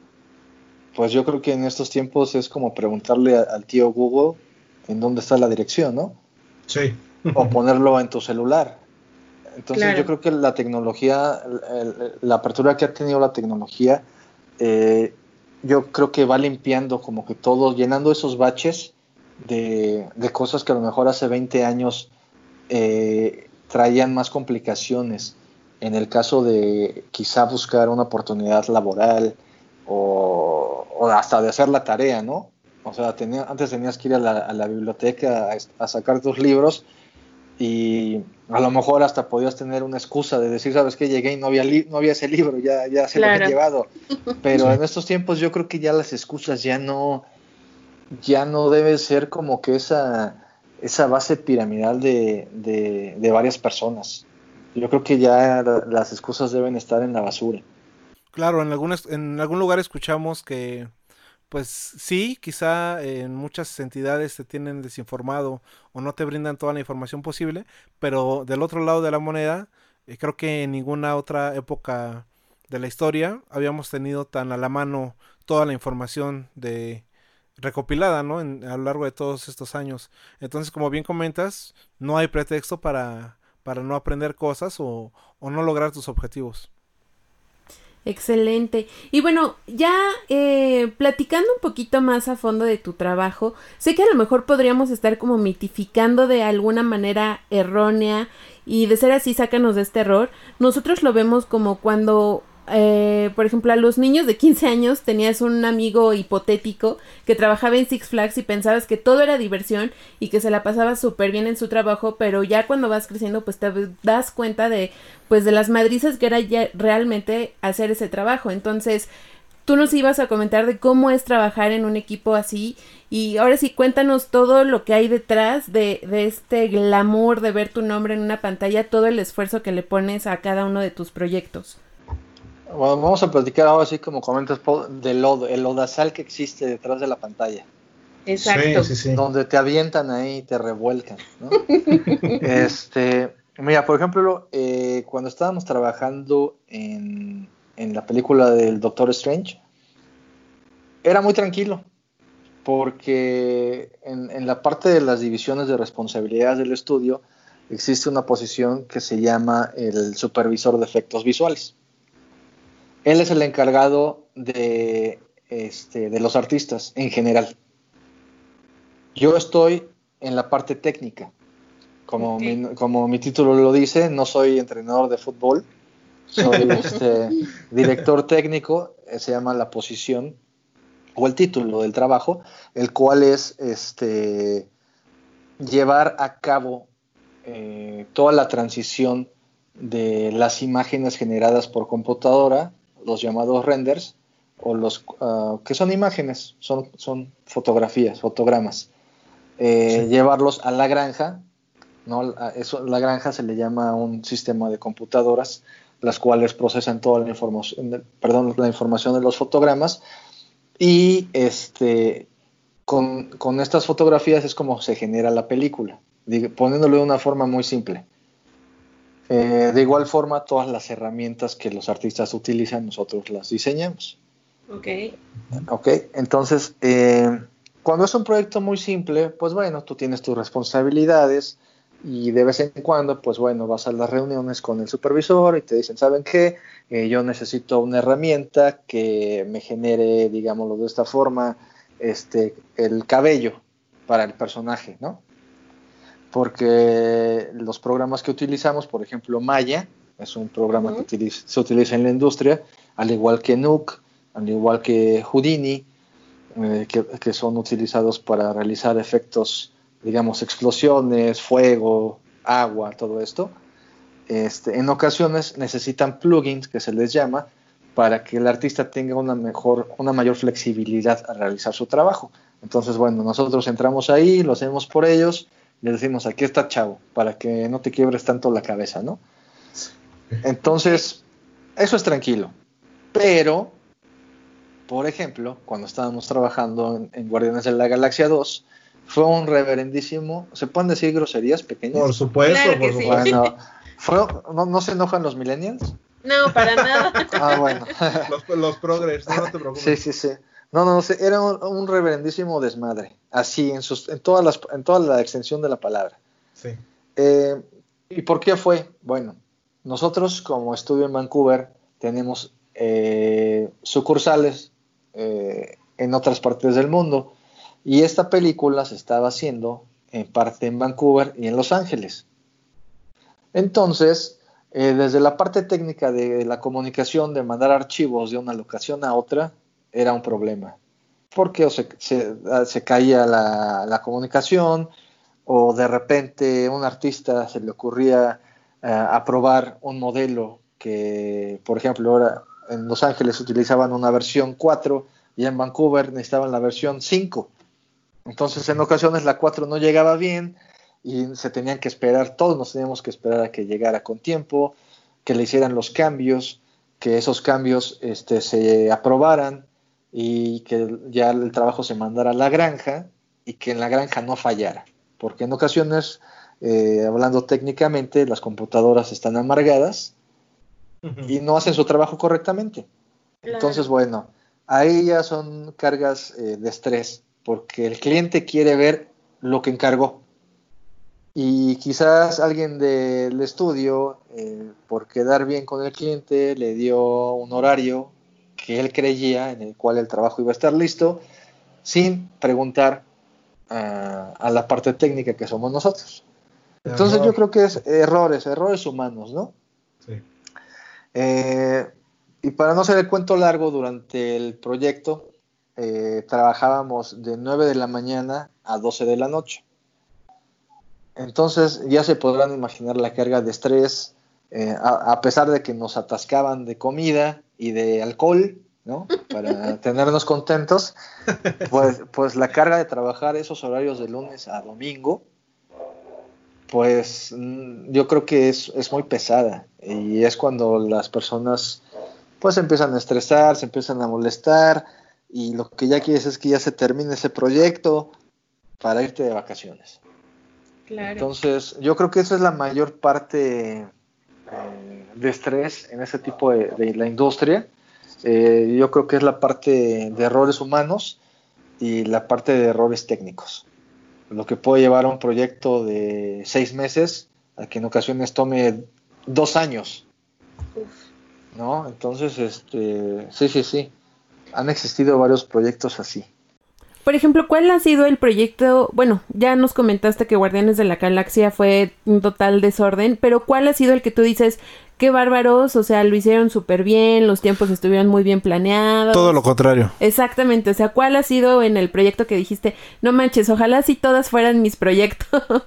pues yo creo que en estos tiempos es como preguntarle al tío Google en dónde está la dirección, ¿no? Sí. [laughs] o ponerlo en tu celular. Entonces yo creo que la tecnología, la apertura que ha tenido la tecnología, eh, yo creo que va limpiando como que todo, llenando esos baches de, cosas que a lo mejor hace 20 años eh, traían más complicaciones. En el caso de quizá buscar una oportunidad laboral o, hasta de hacer la tarea, ¿no? O sea, tenía, antes tenías que ir a la, biblioteca a, sacar tus libros y a lo mejor hasta podías tener una excusa de decir, sabes que llegué y no había, no había ese libro, ya, ya se lo he llevado. [laughs] Pero en estos tiempos yo creo que ya las excusas ya no, ya no debe ser como que esa, esa base piramidal de, de, varias personas. Yo creo que ya las excusas deben estar en la basura. Claro, en, algunas, en algún lugar escuchamos que, pues sí, quizá en muchas entidades te tienen desinformado o no te brindan toda la información posible, pero del otro lado de la moneda, eh, creo que en ninguna otra época de la historia habíamos tenido tan a la mano toda la información de recopilada, ¿no? En, a lo largo de todos estos años. Entonces, como bien comentas, no hay pretexto para, para no aprender cosas o, o no lograr tus objetivos. Excelente. Y bueno, ya eh, platicando un poquito más a fondo de tu trabajo, sé que a lo mejor podríamos estar como mitificando de alguna manera errónea y de ser así, sácanos de este error. Nosotros lo vemos como cuando eh, por ejemplo, a los niños de 15 años tenías un amigo hipotético que trabajaba en Six Flags y pensabas que todo era diversión y que se la pasaba súper bien en su trabajo, pero ya cuando vas creciendo pues te das cuenta de pues de las madrizas que era ya realmente hacer ese trabajo. Entonces, tú nos ibas a comentar de cómo es trabajar en un equipo así y ahora sí cuéntanos todo lo que hay detrás de, de este glamour de ver tu nombre en una pantalla, todo el esfuerzo que le pones a cada uno de tus proyectos vamos a platicar ahora así como comentas del lodo, el lodazal que existe detrás de la pantalla. Exacto. Donde te avientan ahí y te revuelcan. [laughs] este, mira, por ejemplo, eh, cuando estábamos trabajando en, la película del Doctor Strange, era muy tranquilo, porque en, en la parte de las divisiones de responsabilidades del estudio existe una posición que se llama el supervisor de efectos visuales. Él es el encargado de, este, de los artistas en general. Yo estoy en la parte técnica. Como, mi, como mi título lo dice, no soy entrenador de fútbol, soy [laughs] este, director técnico, eh, se llama la posición o el título del trabajo, el cual es este, llevar a cabo eh, toda la transición de las imágenes generadas por computadora los llamados renders, o los ah, que son imágenes, son, son fotografías, fotogramas. Eh, llevarlos a la granja, ¿no? eso, la granja se le llama un sistema de computadoras, las cuales procesan toda la información, perdón, la información de los fotogramas, y este, con, con estas fotografías es como se genera la película, poniéndolo de una forma muy simple. Eh, de igual forma, todas las herramientas que los artistas utilizan, nosotros las diseñamos. Ok. Ok, entonces, eh, cuando es un proyecto muy simple, pues bueno, tú tienes tus responsabilidades y de vez en cuando, pues bueno, vas a las reuniones con el supervisor y te dicen, ¿saben qué? Eh, yo necesito una herramienta que me genere, digámoslo de esta forma, este, el cabello para el personaje, ¿no? Porque los programas que utilizamos, por ejemplo, Maya, es un programa que se utiliza en la industria, al igual que Nuke, al igual que Houdini, eh, que, son utilizados para realizar efectos, digamos, explosiones, fuego, agua, todo esto. Este, en ocasiones necesitan plugins, que se les llama, para que el artista tenga una mejor, una mayor flexibilidad al realizar su trabajo. Entonces, bueno, nosotros entramos ahí, lo hacemos por ellos, le decimos, aquí está chavo, para que no te quiebres tanto la cabeza, ¿no? Entonces, eso es tranquilo. Pero, por ejemplo, cuando estábamos trabajando en, Guardianes de la Galaxia 2, fue un reverendísimo, ¿se pueden decir groserías pequeñas? Por supuesto, por supuesto. ¿no, se enojan los millennials? No, para nada. ah, bueno. [laughs] los, los progres, no, te preocupes. Sí, sí, sí. No, no, no, era un, reverendísimo desmadre, así, en, sus, en, todas las, en toda la extensión de la palabra. Sí. Eh, ¿Y por qué fue? Bueno, nosotros como estudio en Vancouver tenemos eh, sucursales eh, en otras partes del mundo y esta película se estaba haciendo en parte en Vancouver y en Los Ángeles. Entonces, desde la parte técnica de la comunicación, de mandar archivos de una locación a otra, era un problema. Porque se, caía la, comunicación o de repente a un artista se le ocurría eh, aprobar un modelo que, por ejemplo, ahora en Los Ángeles utilizaban una versión 4 y en Vancouver necesitaban la versión 5. Entonces en ocasiones la 4 no llegaba bien y se tenían que esperar, todos nos teníamos que esperar a que llegara con tiempo, que le hicieran los cambios, que esos cambios este, se aprobaran y que ya el trabajo se mandara a la granja y que en la granja no fallara. Porque en ocasiones, eh, hablando técnicamente, las computadoras están amargadas y no hacen su trabajo correctamente. Entonces, bueno, ahí ya son cargas eh, de estrés, porque el cliente quiere ver lo que encargó. Y quizás alguien del estudio, eh, por quedar bien con el cliente, le dio un horario que él creía en el cual el trabajo iba a estar listo, sin preguntar a la parte técnica que somos nosotros. Entonces yo creo que es errores, errores humanos, ¿no? Sí. Eh, y para no ser el cuento largo, durante el proyecto eh, trabajábamos de 9 de la mañana a 12 de la noche. Entonces ya se podrán imaginar la carga de estrés, eh, a, pesar de que nos atascaban de comida y de alcohol, ¿no? Para [laughs] tenernos contentos, pues, pues la carga de trabajar esos horarios de lunes a domingo, pues mm, yo creo que es, es muy pesada y es cuando las personas pues empiezan a estresar, se empiezan a molestar y lo que ya quieres es que ya se termine ese proyecto para irte de vacaciones. Entonces, yo creo que esa es la mayor parte eh, de estrés en ese tipo de, la industria. Eh, yo creo que es la parte de errores humanos y la parte de errores técnicos. Lo que puede llevar a un proyecto de seis meses a que en ocasiones tome dos años. ¿No? Entonces, este, sí, sí, sí. Han existido varios proyectos así. Por ejemplo, ¿cuál ha sido el proyecto? Bueno, ya nos comentaste que Guardianes de la Galaxia fue un total desorden, pero ¿cuál ha sido el que tú dices, qué bárbaros, o sea, lo hicieron súper bien, los tiempos estuvieron muy bien planeados? Todo lo contrario. Exactamente, o sea, ¿cuál ha sido en el proyecto que dijiste, no manches, ojalá si todas fueran mis proyectos? [laughs]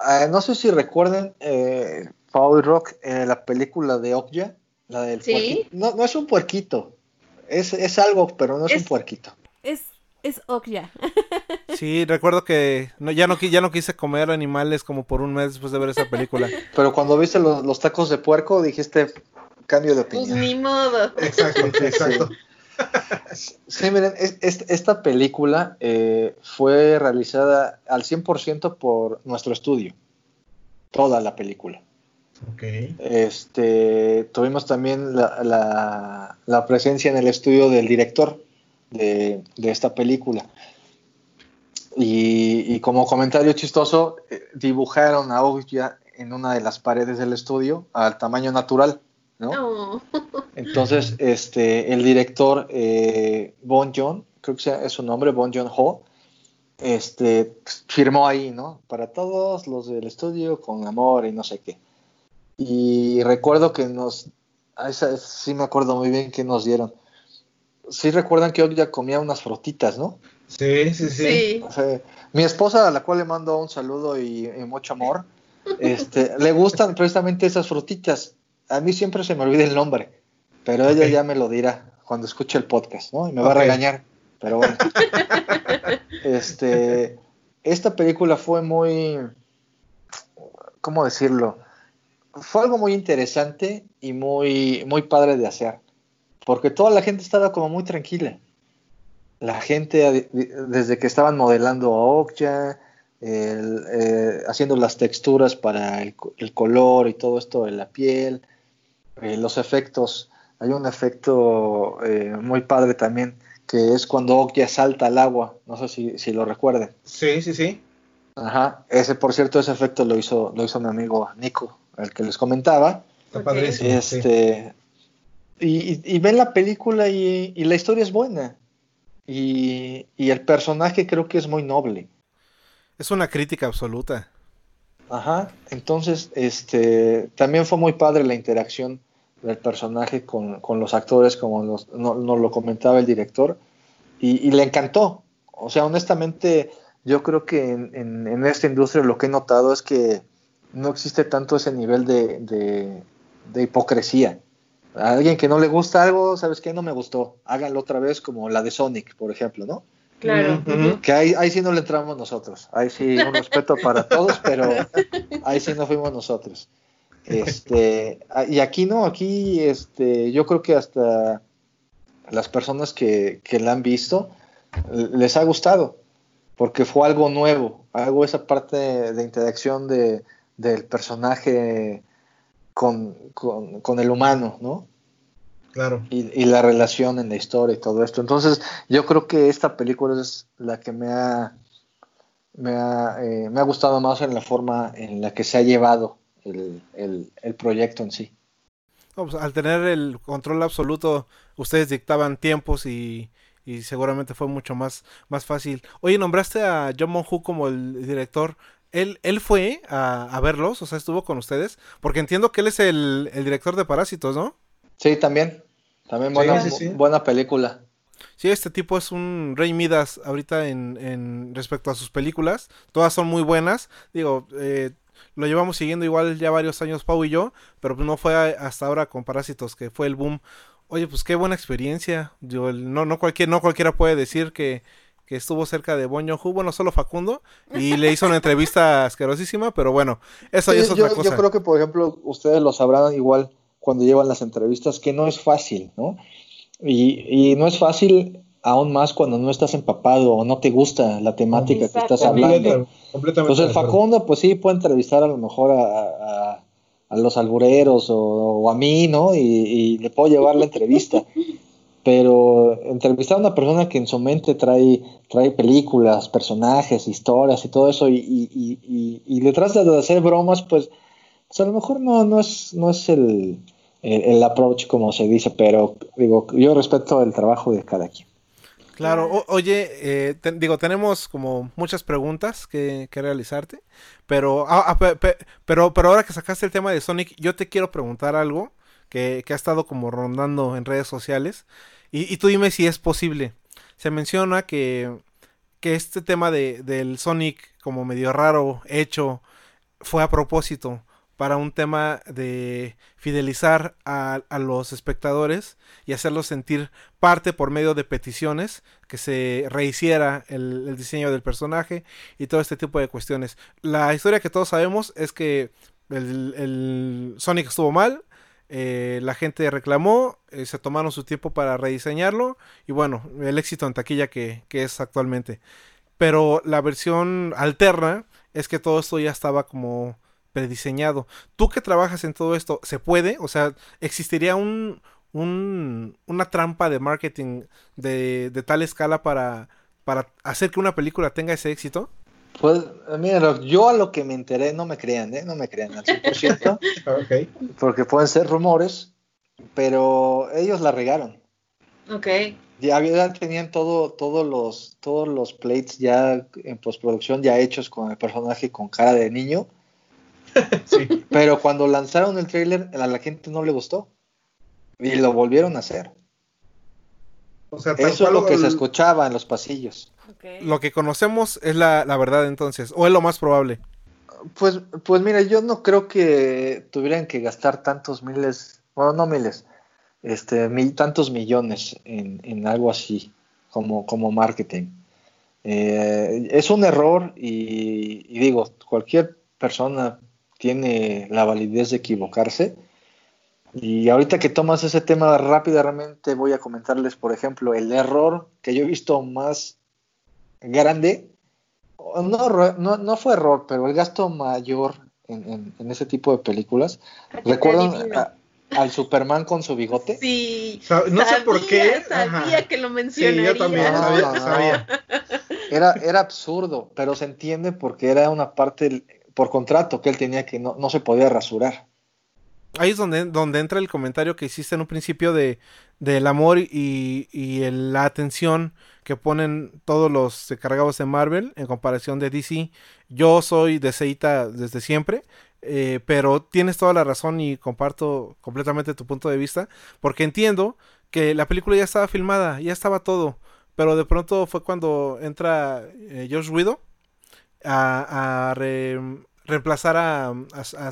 Ah, no sé si recuerden, eh, Paul Rock, eh, la película de Okja, la del ¿Sí? No, no es un puerquito, es, es algo, pero no es un puerquito. Es es Okja. [laughs] sí, recuerdo que no, ya, no, ya no quise comer animales como por un mes después de ver esa película. [laughs] Pero cuando viste los, tacos de puerco dijiste cambio de opinión. Pues ni modo. [laughs] Exacto, exacto. Sí, miren, esta película eh, fue realizada al 100% por nuestro estudio. Toda la película. Okay. Este, tuvimos también la, la presencia en el estudio del director de, esta película. Y, como comentario chistoso, eh, dibujaron a Ogya en una de las paredes del estudio al tamaño natural, ¿no? Oh. Entonces, este, el director eh, Bon John, creo que es su nombre, Bon John Ho, este, firmó ahí, ¿no? Para todos los del estudio con amor y no sé qué. Y recuerdo que nos, sí me acuerdo muy bien que nos dieron sí recuerdan que hoy ya comía unas frotitas, ¿no? Sí, sí, sí. mi esposa, a la cual le mando un saludo y, mucho amor, este, [laughs] le gustan precisamente esas frutitas. A mí siempre se me olvida el nombre, pero ella ya me lo dirá cuando escuche el podcast, ¿no? Y me va a regañar, pero bueno. [laughs] este, esta película fue muy, ¿cómo decirlo? Fue algo muy interesante y muy, muy padre de hacer porque toda la gente estaba como muy tranquila. La gente, desde que estaban modelando a Okja, eh, haciendo las texturas para el, color y todo esto de la piel, eh, los efectos. Hay un efecto eh, muy padre también, que es cuando Okja salta al agua. No sé si, si lo recuerden. Sí, sí, sí. Ajá, ese por cierto, ese efecto lo hizo, lo hizo mi amigo Nico, el que les comentaba. Está padrísimo. Este, y, y, ven la película y, y, la historia es buena. Y, y el personaje creo que es muy noble. Es una crítica absoluta. Ajá, entonces, este, también fue muy padre la interacción del personaje con, con los actores, como nos, no, nos lo comentaba el director, y, y, le encantó. O sea, honestamente, yo creo que en, en, en, esta industria lo que he notado es que no existe tanto ese nivel de, de, de hipocresía. A alguien que no le gusta algo, ¿sabes qué? No me gustó. Háganlo otra vez como la de Sonic, por ejemplo, ¿no? Claro. Uh -huh. Que ahí, ahí sí no le entramos nosotros. Ahí sí, un respeto para todos, pero ahí sí no fuimos nosotros. Este, y aquí no, aquí este, yo creo que hasta las personas que, que la han visto les ha gustado, porque fue algo nuevo, algo esa parte de, de interacción de, del personaje con, con, con, el humano, ¿no? Claro. Y, y, la relación en la historia y todo esto. Entonces, yo creo que esta película es la que me ha, me ha, eh, me ha gustado más en la forma en la que se ha llevado el, el, el proyecto en sí. No, pues, al tener el control absoluto, ustedes dictaban tiempos y, y seguramente fue mucho más, más fácil. Oye, nombraste a John Monhu como el director. Él, él fue a, a, verlos, o sea, estuvo con ustedes, porque entiendo que él es el, el director de Parásitos, ¿no? Sí, también. También buena, sí, sí, sí. buena película. Sí, este tipo es un rey Midas ahorita en, en respecto a sus películas. Todas son muy buenas. Digo, eh, lo llevamos siguiendo igual ya varios años Pau y yo, pero no fue hasta ahora con Parásitos que fue el boom. Oye, pues qué buena experiencia. Yo, no, no, cualquier, no cualquiera puede decir que, que estuvo cerca de Bon Joon-ho, bueno, solo Facundo, y le hizo una entrevista [laughs] asquerosísima, pero bueno, eso sí, es otra yo, cosa. Yo creo que, por ejemplo, ustedes lo sabrán igual cuando llevan las entrevistas, que no es fácil, ¿no? Y, y no es fácil aún más cuando no estás empapado o no te gusta la temática que estás hablando. Completamente Entonces el Facundo, pues sí, puede entrevistar a lo mejor a, a, a los albureros o, o, a mí, ¿no? Y, y, le puedo llevar la entrevista. [laughs] Pero entrevistar a una persona que en su mente trae, trae películas, personajes, historias y todo eso, y, y, le trata de hacer bromas, pues, pues a lo mejor no, no, es, no es el, el, approach como se dice, pero digo, yo respeto el trabajo de cada quien. Claro, oye, eh, digo, tenemos como muchas preguntas que, que realizarte, pero, ah, ah, pe, pe, pero, pero ahora que sacaste el tema de Sonic, yo te quiero preguntar algo que, que ha estado como rondando en redes sociales, y, y, tú dime si es posible. Se menciona que, que este tema de, del Sonic como medio raro, hecho, fue a propósito para un tema de fidelizar a, a, los espectadores y hacerlos sentir parte por medio de peticiones, que se rehiciera el, el, diseño del personaje y todo este tipo de cuestiones. La historia que todos sabemos es que el, el Sonic estuvo mal, eh, la gente reclamó, eh, se tomaron su tiempo para rediseñarlo y bueno, el éxito en taquilla que, que es actualmente. Pero la versión alterna es que todo esto ya estaba como prediseñado. Tú que trabajas en todo esto, ¿se puede? O sea, ¿existiría un, un una trampa de marketing de, de, tal escala para, para hacer que una película tenga ese éxito? Pues, mira, yo a lo que me enteré, no me crean, ¿eh? No me crean al 100%. [laughs] okay. Porque pueden ser rumores, pero ellos la regaron. Ok. Ya, ya tenían todo, todos los, todos los plates ya en postproducción ya hechos con el personaje con cara de niño [laughs] sí. Pero cuando lanzaron el trailer, a la gente no le gustó. Y lo volvieron a hacer. O sea, Eso es lo que el... se escuchaba en los pasillos. Okay. Lo que conocemos es la, la, verdad entonces, o es lo más probable. Pues, pues mira, yo no creo que tuvieran que gastar tantos miles, bueno, no miles, este, mil, tantos millones en, en algo así como, como marketing. Eh, es un error y, y digo, cualquier persona tiene la validez de equivocarse. Y ahorita que tomas ese tema rápidamente voy a comentarles, por ejemplo, el error que yo he visto más grande. No, no, no fue error, pero el gasto mayor en, en, en ese tipo de películas. ¿Recuerdan a, al Superman con su bigote? Sí. no sabía, sé por qué. Sabía Ajá. que lo mencionaría. Sí, yo también, sabía. sabía. Era, era absurdo, pero se entiende porque era una parte por contrato que él tenía que no, no se podía rasurar. Ahí es donde, donde entra el comentario que hiciste en un principio de del amor y, y la atención que ponen todos los encargados de Marvel en comparación de DC. Yo soy de Seita desde siempre, eh, pero tienes toda la razón y comparto completamente tu punto de vista, porque entiendo que la película ya estaba filmada, ya estaba todo, pero de pronto fue cuando entra eh, Josh Whedon a, a re- reemplazar a,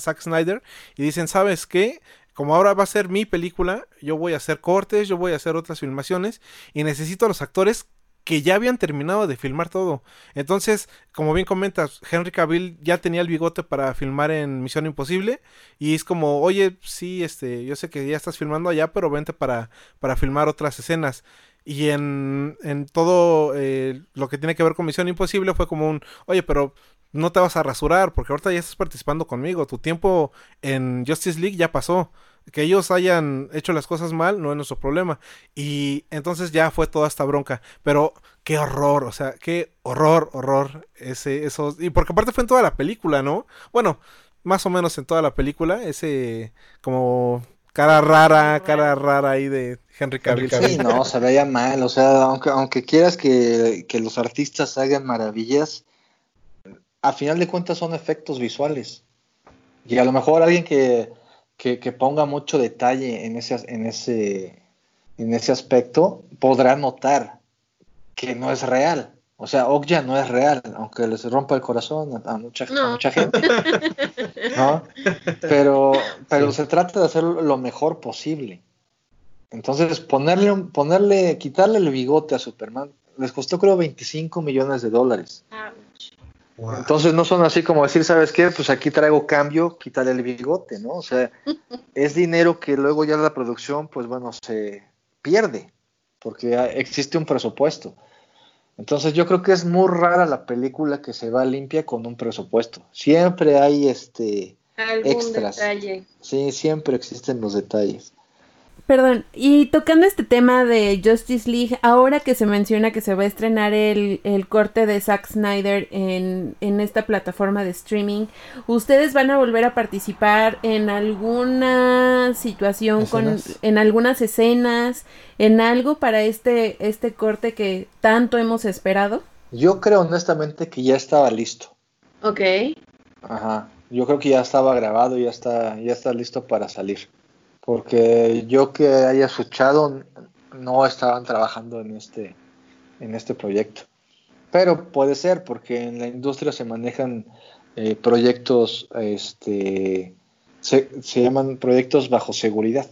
Zack Snyder y dicen, ¿sabes qué? Como ahora va a ser mi película, yo voy a hacer cortes, yo voy a hacer otras filmaciones y necesito a los actores que ya habían terminado de filmar todo. Entonces, como bien comentas, Henry Cavill ya tenía el bigote para filmar en Misión Imposible y es como, oye, sí, este, yo sé que ya estás filmando allá, pero vente para, para filmar otras escenas. Y en, en todo eh, lo que tiene que ver con Misión Imposible fue como un, oye, pero no te vas a rasurar porque ahorita ya estás participando conmigo. Tu tiempo en Justice League ya pasó. Que ellos hayan hecho las cosas mal no es nuestro problema. Y entonces ya fue toda esta bronca. Pero qué horror, o sea, qué horror, horror. Ese, esos. Y porque aparte fue en toda la película, ¿no? Bueno, más o menos en toda la película. Ese como cara rara, cara rara ahí de Henry Cavill. Sí, no, se veía mal. O sea, aunque, aunque quieras que, que los artistas hagan maravillas, a final de cuentas son efectos visuales. Y a lo mejor alguien que, que, que ponga mucho detalle en ese, en, ese, en ese aspecto podrá notar que no es real. O sea, Okja no es real, aunque les rompa el corazón a, a mucha, a No. mucha gente. [laughs] ¿no? Pero, pero se trata de hacer lo mejor posible. Entonces, ponerle, ponerle, quitarle el bigote a Superman les costó creo 25 millones de dólares. Ouch. Wow. Entonces no son así como decir, ¿sabes qué? Pues aquí traigo cambio, quítale el bigote, ¿no? O sea, [laughs] es dinero que luego ya la producción, pues bueno, se pierde, porque existe un presupuesto. Entonces yo creo que es muy rara la película que se va limpia con un presupuesto. Siempre hay este, Algún Extras. detalle. sí, siempre existen los detalles. Perdón, y tocando este tema de Justice League, ahora que se menciona que se va a estrenar el, el corte de Zack Snyder en, en esta plataforma de streaming, ¿ustedes van a volver a participar en alguna situación con, en algunas escenas, en algo para este, este corte que tanto hemos esperado? Yo creo honestamente que ya estaba listo. Ok. Ajá. Yo creo que ya estaba grabado, ya está, ya está listo para salir. Porque yo que haya escuchado, no estaban trabajando en este, en este proyecto. Pero puede ser, porque en la industria se manejan eh, proyectos, este, se, se llaman proyectos bajo seguridad.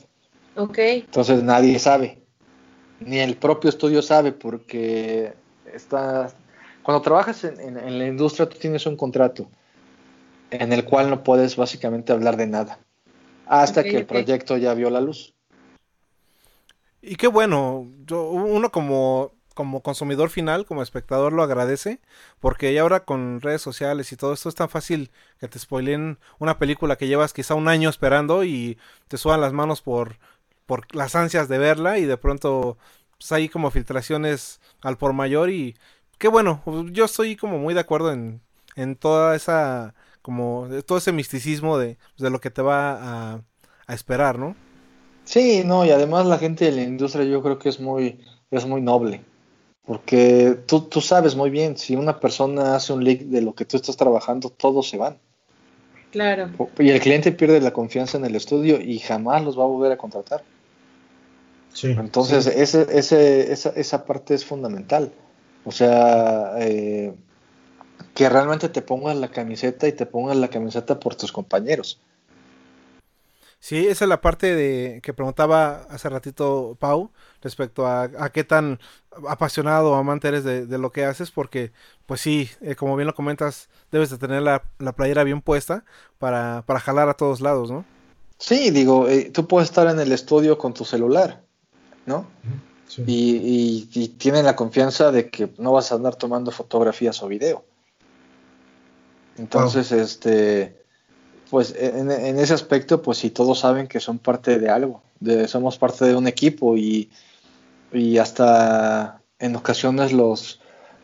Ok. Entonces nadie sabe, ni el propio estudio sabe, porque está, cuando trabajas en, en- en la industria tú tienes un contrato en el cual no puedes básicamente hablar de nada, hasta que el proyecto ya vio la luz. Y qué bueno, yo, uno como, como consumidor final, como espectador lo agradece, porque ya ahora con redes sociales y todo esto es tan fácil que te spoilen una película que llevas quizá un año esperando y te suban las manos por, por las ansias de verla y de pronto pues, hay como filtraciones al por mayor y qué bueno, yo estoy como muy de acuerdo en, en toda esa, como todo ese misticismo de, de lo que te va a, a esperar, ¿no? Sí, no, y además la gente de la industria yo creo que es muy, es muy noble, porque tú, tú sabes muy bien, si una persona hace un leak de lo que tú estás trabajando, todos se van. Claro. Y el cliente pierde la confianza en el estudio y jamás los va a volver a contratar. Sí. Entonces, ese, ese, esa, esa parte es fundamental. O sea, eh, que realmente te pongas la camiseta y te pongas la camiseta por tus compañeros. Sí, esa es la parte de que preguntaba hace ratito Pau respecto a, a qué tan apasionado o amante eres de, de lo que haces, porque pues sí, eh, como bien lo comentas, debes de tener la, la playera bien puesta para, para jalar a todos lados, ¿no? Sí, digo, eh, tú puedes estar en el estudio con tu celular, ¿no? Sí. Y, y- y tienen la confianza de que no vas a andar tomando fotografías o video. Entonces, este, pues en, en ese aspecto, pues sí, todos saben que son parte de algo, de, somos parte de un equipo y, y hasta en ocasiones los,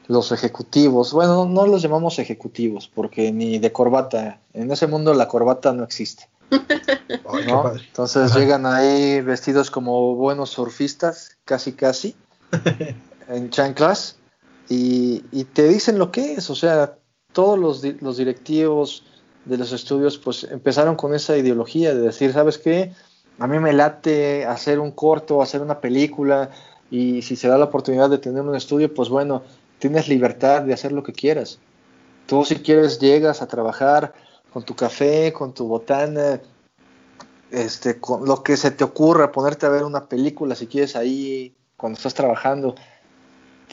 los ejecutivos, bueno, no los llamamos ejecutivos, porque ni de corbata, en ese mundo la corbata no existe. [laughs] ¿no? Entonces llegan ahí vestidos como buenos surfistas, casi casi, [laughs] en chanclas, y, y, te dicen lo que es, o sea, todos los, los directivos de los estudios pues empezaron con esa ideología de decir, ¿sabes qué? A mí me late hacer un corto, hacer una película, y si se da la oportunidad de tener un estudio, pues bueno, tienes libertad de hacer lo que quieras. Tú si quieres llegas a trabajar con tu café, con tu botana, este, con lo que se te ocurra, ponerte a ver una película si quieres ahí cuando estás trabajando.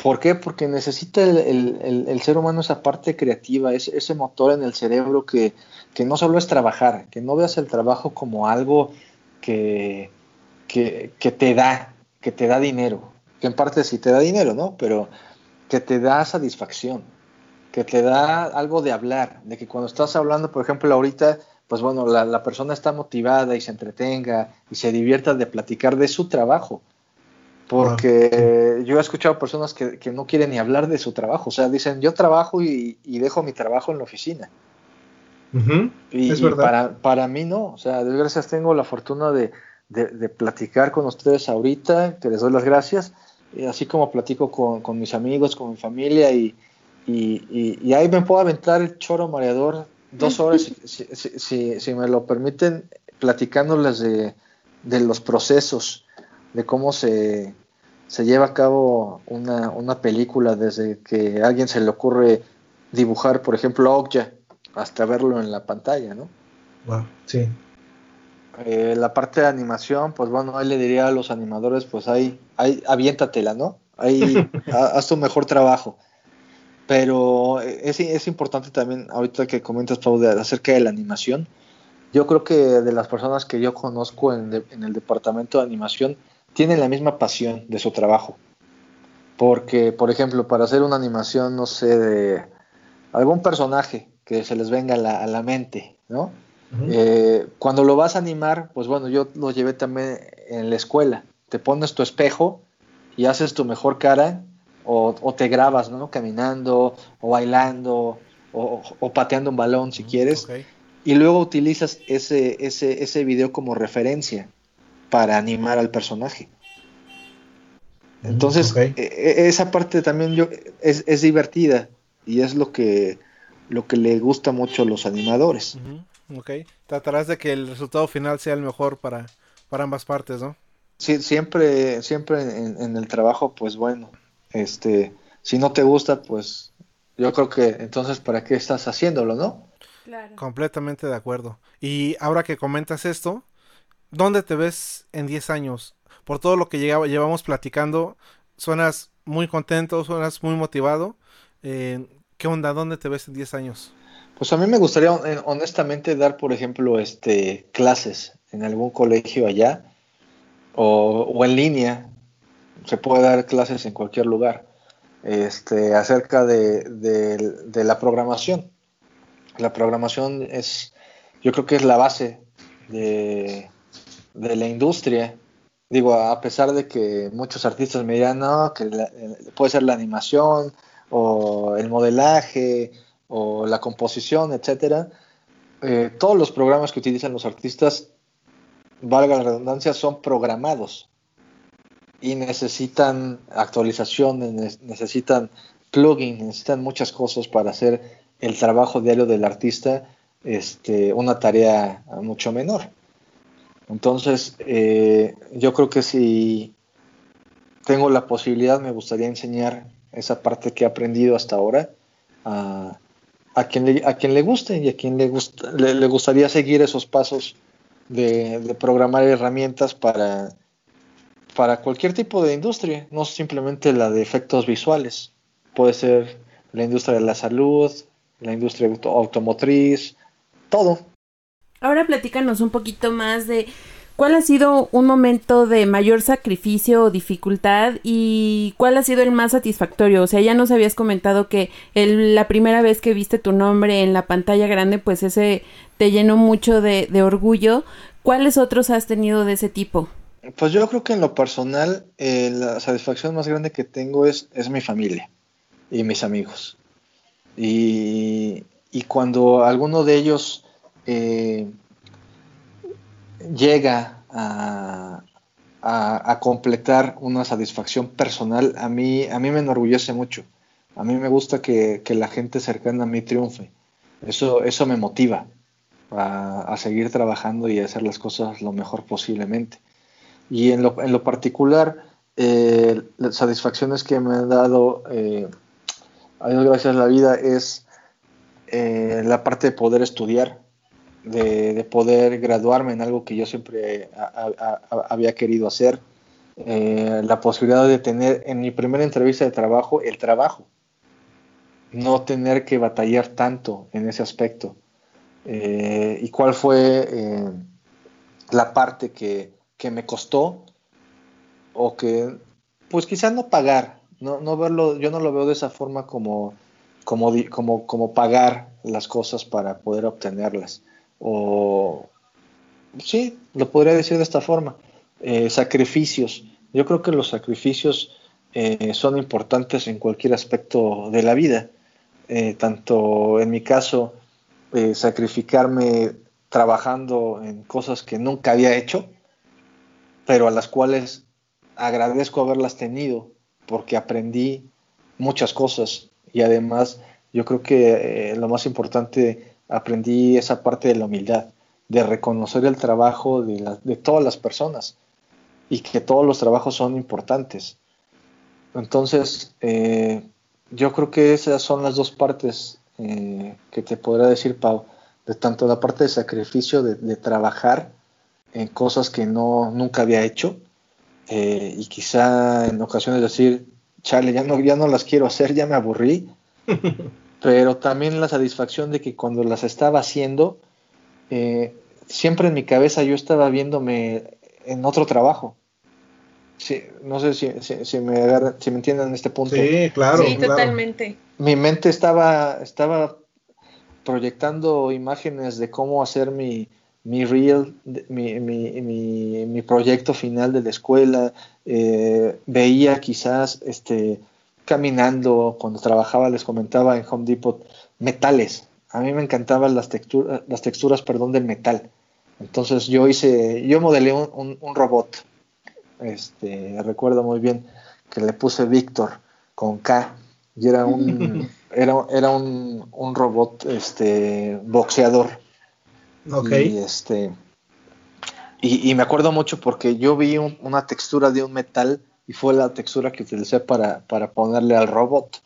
¿Por qué? Porque necesita el, ser humano esa parte creativa, ese, motor en el cerebro que, no solo es trabajar, que no veas el trabajo como algo que, te da, que te da dinero, que en parte sí te da dinero, ¿no? Pero que te da satisfacción, que te da algo de hablar, de que cuando estás hablando, por ejemplo, ahorita, pues bueno, la, persona está motivada y se entretenga y se divierta de platicar de su trabajo. Porque yo he escuchado personas que, no quieren ni hablar de su trabajo, o sea, dicen, yo trabajo y, dejo mi trabajo en la oficina. Y, es para, para mí no, o sea, desgracias tengo la fortuna de, de platicar con ustedes ahorita, que les doy las gracias, así como platico con, mis amigos, con mi familia y, y, ahí me puedo aventar el choro mareador dos horas, si, si, me lo permiten, platicándoles de, de, los procesos, de cómo se, se lleva a cabo una, una, película desde que a alguien se le ocurre dibujar, por ejemplo, Okja, hasta verlo en la pantalla, ¿no? Wow, sí. Eh, la parte de animación, pues bueno, ahí le diría a los animadores, pues ahí, ahí aviéntatela, ¿no? Ahí [laughs] haz tu mejor trabajo. Pero es, es, importante también, ahorita que comentas, Pau, acerca de la animación. Yo creo que de las personas que yo conozco en, en el departamento de animación, tienen la misma pasión de su trabajo. Porque, por ejemplo, para hacer una animación, no sé, de algún personaje que se les venga a la, a la mente, ¿no? Eh, cuando lo vas a animar, pues bueno, yo lo llevé también en la escuela. Te pones tu espejo y haces tu mejor cara o, te grabas, ¿no? Caminando o bailando o, pateando un balón si quieres. Y luego utilizas ese, ese, ese video como referencia para animar al personaje. Entonces, e, e, esa parte también yo, es, es, divertida y es lo que, lo que le gusta mucho a los animadores. Ok. Tratarás de que el resultado final sea el mejor para, para ambas partes, ¿no? Sí, siempre, siempre en, el trabajo, pues bueno, este, si no te gusta, pues yo creo que entonces, ¿para qué estás haciéndolo, no? Claro. Completamente de acuerdo. Y ahora que comentas esto, ¿dónde te ves en 10 años? Por todo lo que llevamos platicando, suenas muy contento, suenas muy motivado. Eh, ¿Qué onda? ¿Dónde te ves en 10 años? Pues a mí me gustaría eh, honestamente dar, por ejemplo, este, clases en algún colegio allá o, en línea. Se puede dar clases en cualquier lugar este, acerca de, la programación. La programación es, yo creo que es la base de, la industria. Digo, a pesar de que muchos artistas me dirán, no, que puede ser la animación o el modelaje o la composición, etcétera, eh, todos los programas que utilizan los artistas, valga la redundancia, son programados y necesitan actualizaciones, necesitan plugins, necesitan muchas cosas para hacer el trabajo diario del artista este, una tarea mucho menor. Entonces, eh, yo creo que si tengo la posibilidad, me gustaría enseñar esa parte que he aprendido hasta ahora a, a quien le, a quien le guste y a quien le, gusta, le, gustaría seguir esos pasos de, programar herramientas para, para cualquier tipo de industria, no simplemente la de efectos visuales. Puede ser la industria de la salud, la industria automotriz, todo. Ahora platícanos un poquito más de ¿Cuál ha sido un momento de mayor sacrificio o dificultad y cuál ha sido el más satisfactorio? O sea, ya nos habías comentado que la primera vez que viste tu nombre en la pantalla grande, pues ese te llenó mucho de, orgullo. ¿Cuáles otros has tenido de ese tipo? Pues yo creo que en lo personal eh, la satisfacción más grande que tengo es, es mi familia. y mis amigos. Y, y cuando alguno de ellos eh, llega a, completar una satisfacción personal, a mí, a mí me enorgullece mucho. A mí me gusta que, la gente cercana a mí triunfe. Eso, eso me motiva a, seguir trabajando y a hacer las cosas lo mejor posiblemente. Y en lo, en lo particular, eh, las satisfacciones que me han dado, eh, a Dios gracias la vida, es la parte de poder estudiar, de, de, poder graduarme en algo que yo siempre había querido hacer, eh, la posibilidad de tener en mi primera entrevista de trabajo el trabajo, no tener que batallar tanto en ese aspecto. Eh, ¿Y cuál fue eh, la parte que, que, me costó? O que, pues quizás no pagar, no, no verlo, yo no lo veo de esa forma como, como, como, como pagar las cosas para poder obtenerlas. O, sí, lo podría decir de esta forma, eh, sacrificios. Yo creo que los sacrificios eh, son importantes en cualquier aspecto de la vida. Eh, tanto en mi caso, sacrificarme trabajando en cosas que nunca había hecho, pero a las cuales agradezco haberlas tenido porque aprendí muchas cosas y además yo creo que lo más importante aprendí esa parte de la humildad, de reconocer el trabajo de, todas las personas y que todos los trabajos son importantes. Entonces, eh, yo creo que esas son las dos partes eh, que te podrá decir, Pau, de tanto la parte de sacrificio, de, de trabajar en cosas que no, nunca había hecho, eh, y quizá en ocasiones decir, chale, ya no, ya no las quiero hacer, ya me aburrí, [laughs] pero también la satisfacción de que cuando las estaba haciendo, eh, siempre en mi cabeza yo estaba viéndome en otro trabajo. Sí, no sé si, si, si me agarra, si me entienden en este punto. Sí, claro. Sí, claro. totalmente. Mi mente estaba, estaba proyectando imágenes de cómo hacer mi, mi reel, mi, mi, mi, mi proyecto final de la escuela. Eh, veía quizás este, caminando, cuando trabajaba, les comentaba en Home Depot, metales. A mí me encantaban las texturas, las texturas perdón, del metal. Entonces yo hice, yo modelé un, un, un robot este, recuerdo muy bien que le puse Víctor con K y era un [laughs] era, era un, un, robot este boxeador okay. y este y, y, me acuerdo mucho porque yo vi un, una textura de un metal y fue la textura que utilicé para, para ponerle al robot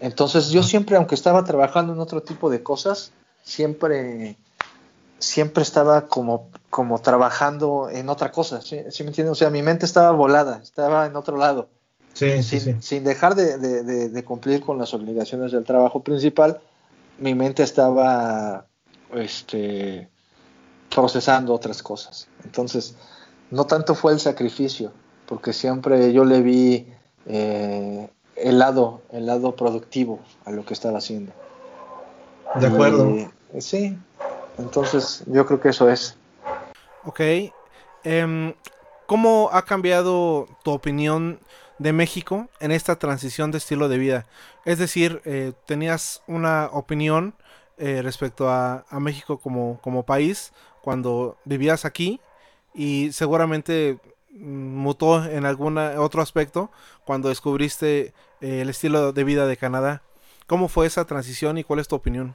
entonces yo siempre aunque estaba trabajando en otro tipo de cosas siempre siempre estaba como, como trabajando en otra cosa, ¿sí, ¿sí me entiendes? O sea, mi mente estaba volada, estaba en otro lado. Sí, sin, sí, sin, dejar de, de, de, cumplir con las obligaciones del trabajo principal, mi mente estaba este, procesando otras cosas. Entonces, no tanto fue el sacrificio, porque siempre yo le vi eh, el, lado, el lado productivo a lo que estaba haciendo. De acuerdo. Y, sí, entonces, yo creo que eso es. Ok. Eh, ¿Cómo ha cambiado tu opinión de México en esta transición de estilo de vida? Es decir, eh, tenías una opinión eh, respecto a, a México como, como, país cuando vivías aquí y seguramente mutó en algún otro aspecto cuando descubriste eh, el estilo de vida de Canadá. ¿Cómo fue esa transición y cuál es tu opinión?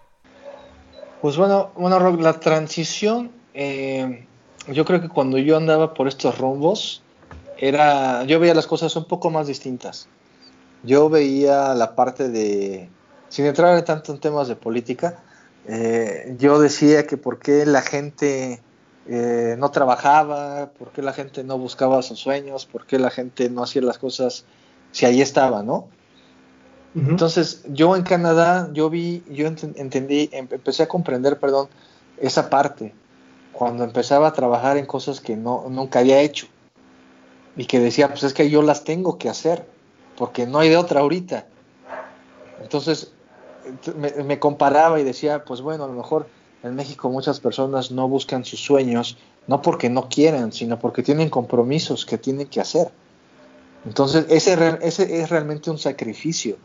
Pues bueno, bueno, Rock, la transición, eh, yo creo que cuando yo andaba por estos rumbos, era, yo veía las cosas un poco más distintas. Yo veía la parte de, sin entrar tanto en temas de política, eh, yo decía que por qué la gente eh, no trabajaba, por qué la gente no buscaba sus sueños, por qué la gente no hacía las cosas si ahí estaba, ¿no? Entonces, yo en Canadá, yo vi, yo ent entendí, em empecé a comprender, perdón, esa parte, cuando empezaba a trabajar en cosas que no, nunca había hecho. Y que decía, pues es que yo las tengo que hacer, porque no hay de otra ahorita. Entonces, me, me comparaba y decía, pues bueno, a lo mejor en México muchas personas no buscan sus sueños, no porque no quieran, sino porque tienen compromisos que tienen que hacer. Entonces, ese, ese es realmente un sacrificio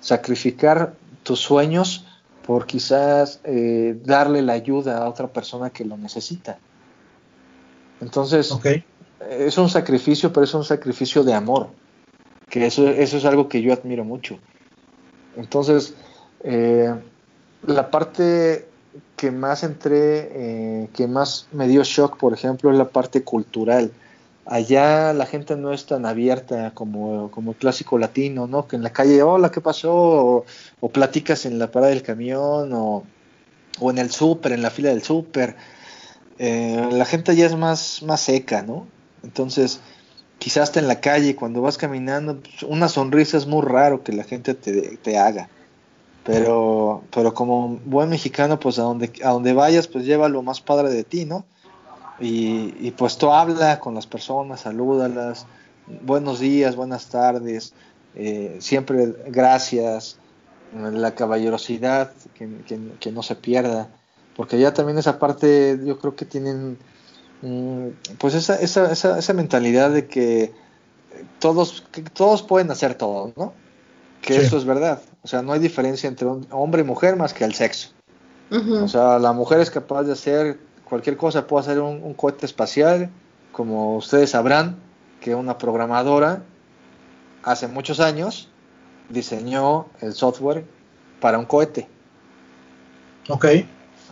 sacrificar tus sueños por quizás eh, darle la ayuda a otra persona que lo necesita. Entonces, es un sacrificio, pero es un sacrificio de amor, que eso, eso es algo que yo admiro mucho. Entonces, eh, la parte que más entré, eh, que más me dio shock, por ejemplo, es la parte cultural. Allá la gente no es tan abierta como, como el clásico latino, ¿no? Que en la calle, hola, ¿qué pasó? O, platicas en la parada del camión, o, o en el súper, en la fila del súper. Eh, la gente ya es más, más seca, ¿no? Entonces, quizás hasta en la calle, cuando vas caminando, pues, una sonrisa es muy raro que la gente te, te haga. Pero, pero como buen mexicano, pues a donde, a donde vayas, pues lleva lo más padre de ti, ¿no? Y, y pues tú habla con las personas, salúdalas, buenos días, buenas tardes, eh, siempre gracias, la caballerosidad, que, que, que no se pierda, porque ya también esa parte yo creo que tienen mm, pues esa, esa, esa, esa mentalidad de que todos, que todos pueden hacer todo, ¿no? Que Sí. eso es verdad. O sea, no hay diferencia entre un hombre y mujer más que el sexo. O sea, la mujer es capaz de hacer cualquier cosa, puede hacer un, un cohete espacial, como ustedes sabrán, que una programadora hace muchos años diseñó el software para un cohete. Ok.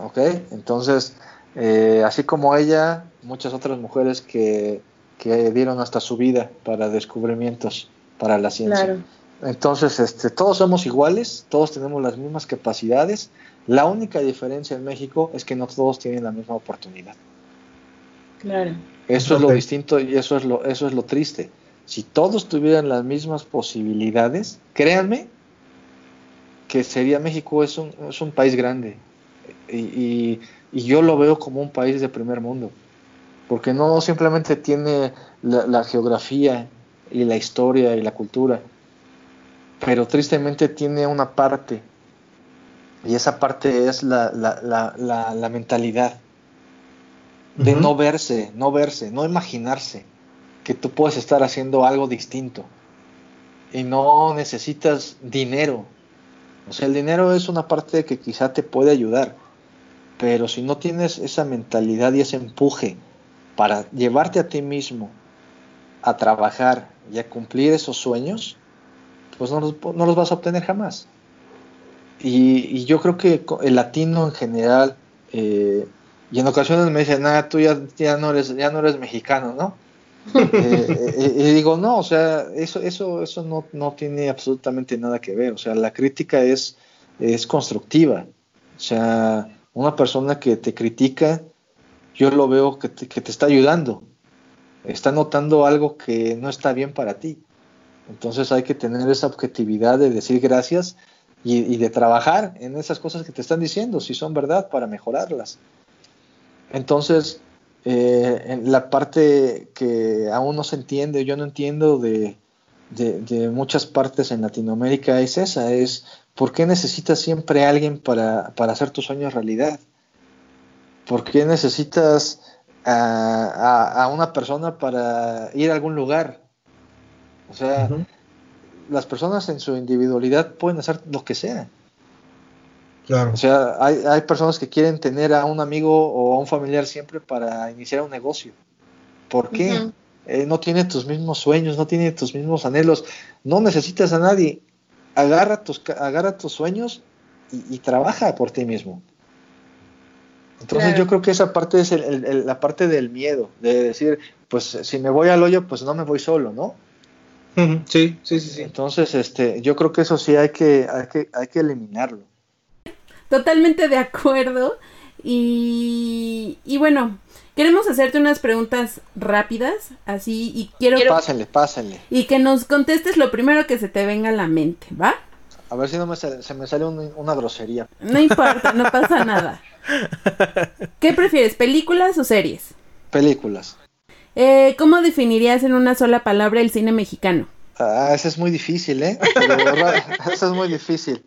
¿Ok? Entonces, eh, así como ella, muchas otras mujeres que, que dieron hasta su vida para descubrimientos para la ciencia. Claro. Entonces, este, todos somos iguales, todos tenemos las mismas capacidades. La única diferencia en México es que no todos tienen la misma oportunidad. Claro. Eso es lo distinto y eso es lo, eso es lo triste. Si todos tuvieran las mismas posibilidades, créanme que sería México es un, es un país grande. Y, y- y yo lo veo como un país de primer mundo. Porque no simplemente tiene la, la geografía y la historia y la cultura, pero tristemente tiene una parte. Y esa parte es la, la, la, la, mentalidad de no verse, no verse, no imaginarse que tú puedes estar haciendo algo distinto y no necesitas dinero. O sea, el dinero es una parte que quizá te puede ayudar, pero si no tienes esa mentalidad y ese empuje para llevarte a ti mismo a trabajar y a cumplir esos sueños, pues no los, no los vas a obtener jamás. Y, y yo creo que el latino en general, eh, y en ocasiones me dicen, ah, tú ya, ya, no, eres, ya no eres mexicano, ¿no? [laughs] Eh, eh, y digo, no, o sea, eso, eso, eso no, no tiene absolutamente nada que ver. O sea, la crítica es, es constructiva. O sea, una persona que te critica, yo lo veo que te, que te está ayudando. Está notando algo que no está bien para ti. Entonces hay que tener esa objetividad de decir gracias y, de trabajar en esas cosas que te están diciendo, si son verdad, para mejorarlas. Entonces, eh, en la parte que aún no se entiende, yo no entiendo de, muchas partes en Latinoamérica es esa, es ¿por qué necesitas siempre a alguien para, hacer tus sueños realidad? ¿Por qué necesitas a una persona para ir a algún lugar? O sea, las personas en su individualidad pueden hacer lo que sea. Claro. O sea, hay, hay personas que quieren tener a un amigo o a un familiar siempre para iniciar un negocio. ¿Por qué? Eh, no tiene tus mismos sueños, no tiene tus mismos anhelos, no necesitas a nadie. Agarra tus, ca- agarra tus sueños y, y trabaja por ti mismo. Entonces Claro. yo creo que esa parte es el- el- el- la parte del miedo, de decir, pues si me voy al hoyo, pues no me voy solo, ¿no? Sí, sí, sí, sí. Entonces, este, yo creo que eso sí hay que, hay que, hay que eliminarlo. Totalmente de acuerdo. Y, y bueno, queremos hacerte unas preguntas rápidas, así, y quiero, Quiero- Pásenle, pásenle. y que nos contestes lo primero que se te venga a la mente, ¿va? A ver si no me sale- se me sale un- una grosería. No importa, no pasa nada. [laughs] ¿Qué prefieres, películas o series? Películas. Eh, ¿Cómo definirías en una sola palabra el cine mexicano? Ah, ese es muy difícil, ¿eh? Pero, [laughs] eso es muy difícil.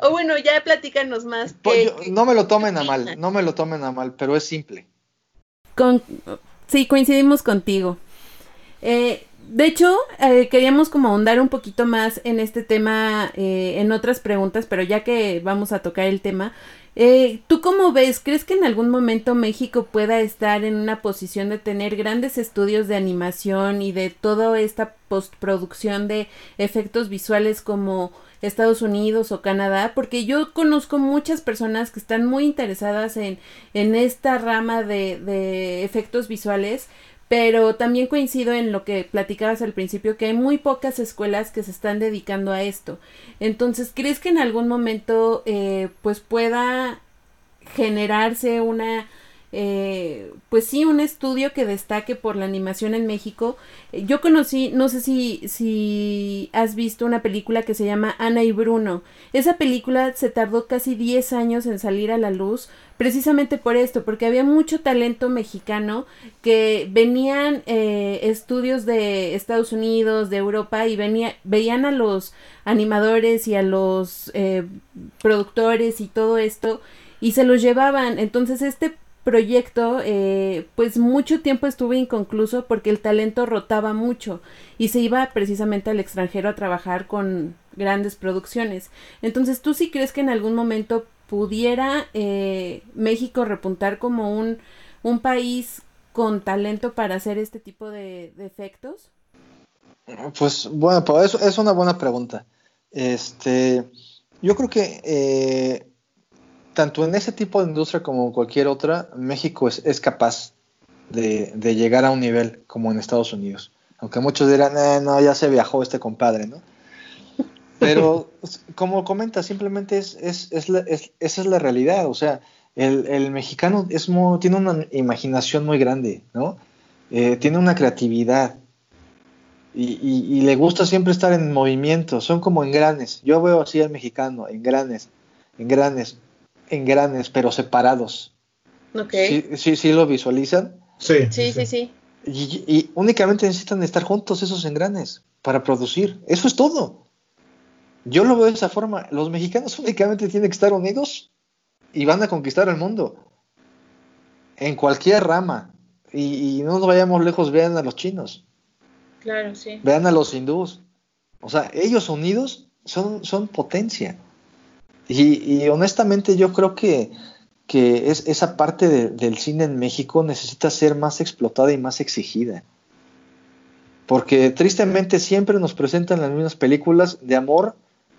O bueno, ya platícanos más. Pues ¿qué- yo- qué- no me lo tomen a mal, no me lo tomen a mal, pero es simple. Con... Sí, coincidimos contigo. Eh, de hecho, eh, queríamos como ahondar un poquito más en este tema, eh, en otras preguntas, pero ya que vamos a tocar el tema, eh, ¿tú cómo ves? ¿Crees que en algún momento México pueda estar en una posición de tener grandes estudios de animación y de toda esta postproducción de efectos visuales como Estados Unidos o Canadá? Porque yo conozco muchas personas que están muy interesadas en, en esta rama de, de efectos visuales, pero también coincido en lo que platicabas al principio, que hay muy pocas escuelas que se están dedicando a esto. Entonces, ¿crees que en algún momento eh, pues pueda generarse una eh, pues sí, un estudio que destaque por la animación en México. Eh, yo conocí, no sé si, si has visto una película que se llama Ana y Bruno. Esa película se tardó casi 10 años en salir a la luz, precisamente por esto, porque había mucho talento mexicano que venían eh, estudios de Estados Unidos, de Europa, y venía, veían a los animadores y a los eh, productores y todo esto y se los llevaban. Entonces este proyecto eh, pues mucho tiempo estuvo inconcluso porque el talento rotaba mucho y se iba precisamente al extranjero a trabajar con grandes producciones. Entonces, ¿tú sí crees que en algún momento pudiera eh, México repuntar como un, un país con talento para hacer este tipo de, efectos? Pues bueno, pues eso es una buena pregunta. Este, yo creo que eh, tanto en ese tipo de industria como en cualquier otra, México es, es capaz de, de, llegar a un nivel como en Estados Unidos. Aunque muchos dirán, eh, no, ya se viajó este compadre, ¿no? Pero [laughs] como comenta, simplemente es, es, es, la, es, esa es la realidad. O sea, el, el mexicano es muy, tiene una imaginación muy grande, ¿no? Eh, tiene una creatividad. Y, y, y, le gusta siempre estar en movimiento, son como engranes. Yo veo así al mexicano, engranes, engranes, engranes, pero separados. Ok. ¿Sí, sí, sí lo visualizan? Sí, Sí, sí, sí. Y, y únicamente necesitan estar juntos esos engranes para producir. Eso es todo. Yo lo veo de esa forma. Los mexicanos únicamente tienen que estar unidos y van a conquistar el mundo. En cualquier rama. Y, y no nos vayamos lejos, vean a los chinos. Claro, sí. Vean a los hindús. O sea, ellos unidos son, son potencia. Y, y, honestamente yo creo que, que es, esa parte de, del cine en México necesita ser más explotada y más exigida. Porque tristemente siempre nos presentan las mismas películas de amor,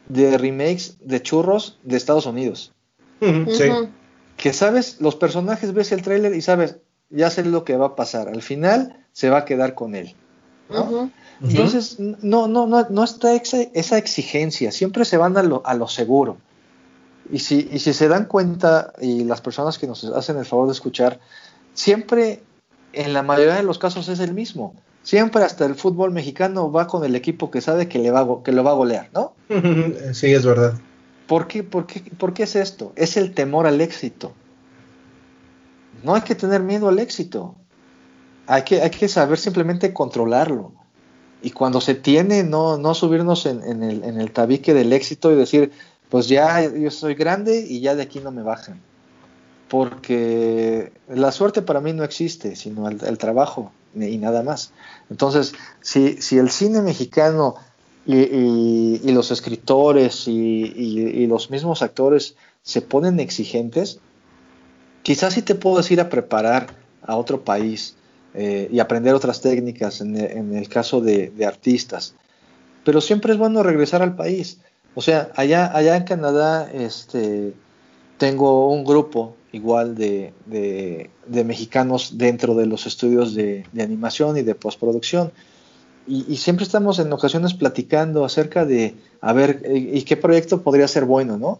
de remakes, de churros de Estados Unidos. Uh -huh, sí. Ujú. Que sabes, los personajes ves el tráiler y sabes, ya sé lo que va a pasar. Al final se va a quedar con él. ¿no? Entonces, no, no, no, no está esa, esa exigencia. Siempre se van a lo, a lo seguro. Y si, y si se dan cuenta, y las personas que nos hacen el favor de escuchar, siempre, en la mayoría de los casos, es el mismo. Siempre hasta el fútbol mexicano va con el equipo que sabe que, le va, que lo va a golear, ¿no? [laughs] Sí, es verdad. ¿Por qué, por, qué, ¿Por qué es esto? Es el temor al éxito. No hay que tener miedo al éxito. Hay que, hay que saber simplemente controlarlo. Y cuando se tiene, no, no subirnos en, en, el, en el tabique del éxito y decir, pues ya yo soy grande y ya de aquí no me bajan. Porque la suerte para mí no existe, sino el, trabajo y nada más. Entonces, si, si el cine mexicano y, y, los escritores y, y, los mismos actores se ponen exigentes, quizás sí te puedo ir a preparar a otro país eh, y aprender otras técnicas en el, caso de, artistas. Pero siempre es bueno regresar al país. O sea, allá, allá en Canadá este, tengo un grupo igual de, de, de mexicanos dentro de los estudios de, animación y de postproducción. Y, y, siempre estamos en ocasiones platicando acerca de, a ver, y, y qué proyecto podría ser bueno, ¿no?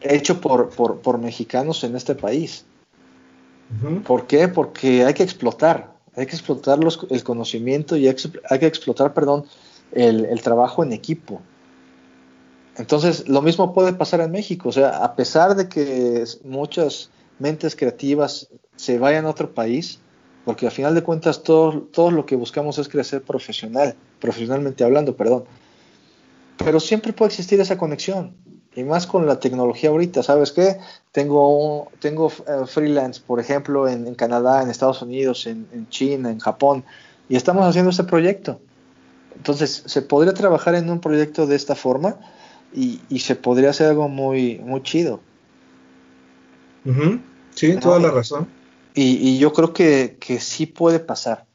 Hecho por, por, por mexicanos en este país. Uh -huh. ¿Por qué? Porque hay que explotar, hay que explotar los, el conocimiento y hay que, hay que explotar, perdón, el, el, trabajo en equipo. Entonces, lo mismo puede pasar en México, o sea, a pesar de que muchas mentes creativas se vayan a otro país, porque al final de cuentas todo, todo lo que buscamos es crecer profesional, profesionalmente hablando, perdón. Pero siempre puede existir esa conexión, y más con la tecnología ahorita, ¿sabes qué? Tengo, tengo uh, freelance, por ejemplo, en, en, Canadá, en Estados Unidos, en, en China, en Japón, y estamos haciendo este proyecto. Entonces, se podría trabajar en un proyecto de esta forma y, y se podría hacer algo muy, muy chido. Sí, toda la razón. Y, y yo creo que, que sí puede pasar.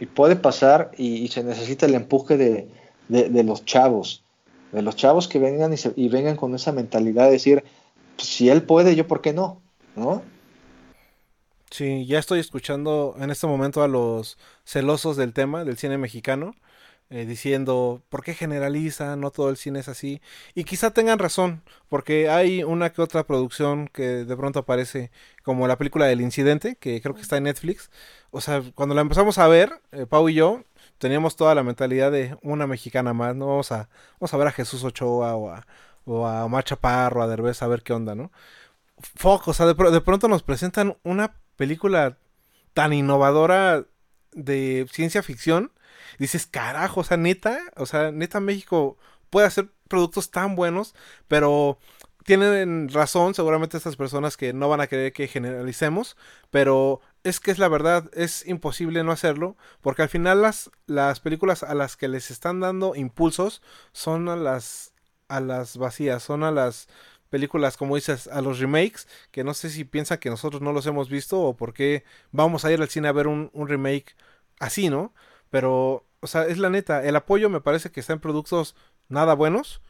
Y puede pasar y, y se necesita el empuje de, de- de los chavos. De los chavos que vengan y, se- y vengan con esa mentalidad de decir, "Pues, si él puede, yo por qué no. ¿No? Sí, ya estoy escuchando en este momento a los celosos del tema del cine mexicano eh, diciendo, ¿por qué generaliza? No todo el cine es así. Y quizá tengan razón, porque hay una que otra producción que de pronto aparece, como la película del incidente, que creo que está en Netflix. O sea, cuando la empezamos a ver, eh, Pau y yo, teníamos toda la mentalidad de una mexicana más, ¿no? Vamos a, vamos a ver a Jesús Ochoa o a, o a Omar Chaparro, a Derbez, a ver qué onda, ¿no? Fuck, o sea, de, de pronto nos presentan una película tan innovadora de ciencia ficción. Dices, carajo, o sea, neta, o sea, neta México puede hacer productos tan buenos, pero tienen razón seguramente estas personas que no van a querer que generalicemos, pero es que es la verdad, es imposible no hacerlo, porque al final las, las películas a las que les están dando impulsos son a las, a las vacías, son a las películas, como dices, a los remakes, que no sé si piensan que nosotros no los hemos visto o por qué vamos a ir al cine a ver un, un remake así, ¿no? Pero, o sea, es la neta, el apoyo me parece que está en productos nada buenos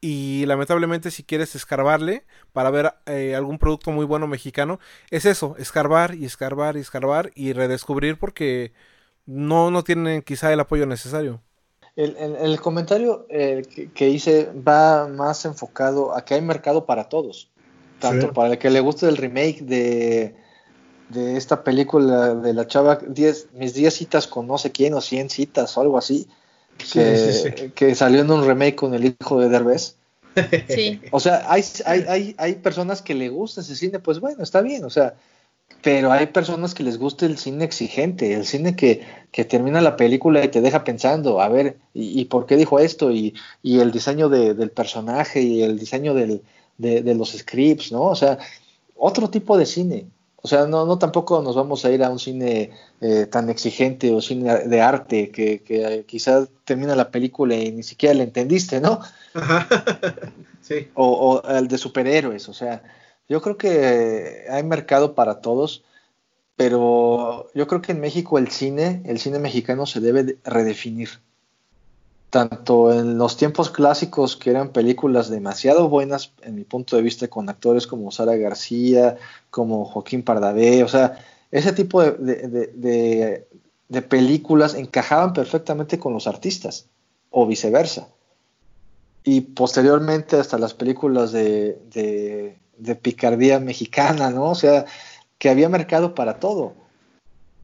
y lamentablemente si quieres escarbarle para ver eh, algún producto muy bueno mexicano, es eso, escarbar y escarbar y escarbar y redescubrir porque no, no tienen quizá el apoyo necesario. El, el- el comentario eh, que, que hice va más enfocado a que hay mercado para todos. Tanto Sí. para el que le guste el remake de, de esta película de la chava, 10, mis 10 citas con no sé quién o 100 citas o algo así, Sí, que, sí, sí. que salió en un remake con el hijo de Derbez. [laughs] Sí. O sea, hay, hay, hay, hay personas que le gusta ese cine, pues bueno, está bien, o sea, pero hay personas que les gusta el cine exigente, el cine que, que termina la película y te deja pensando, a ver, ¿y, y por qué dijo esto? Y, y el diseño de- del personaje y el diseño del, de, de los scripts, ¿no? O sea, otro tipo de cine. O sea, no, no tampoco nos vamos a ir a un cine eh, tan exigente o cine de arte que, que quizás termina la película y ni siquiera la entendiste, ¿no? Ajá. [laughs] sí. o, o el de superhéroes. O sea, yo creo que hay mercado para todos, pero yo creo que en México el cine, el cine mexicano se debe de redefinir. Tanto en los tiempos clásicos, que eran películas demasiado buenas, en mi punto de vista, con actores como Sara García, como Joaquín Pardavé, o sea, ese tipo de, de- de- de- películas encajaban perfectamente con los artistas, o viceversa y posteriormente hasta las películas de picardía mexicana, ¿no? O sea, que había mercado para todo.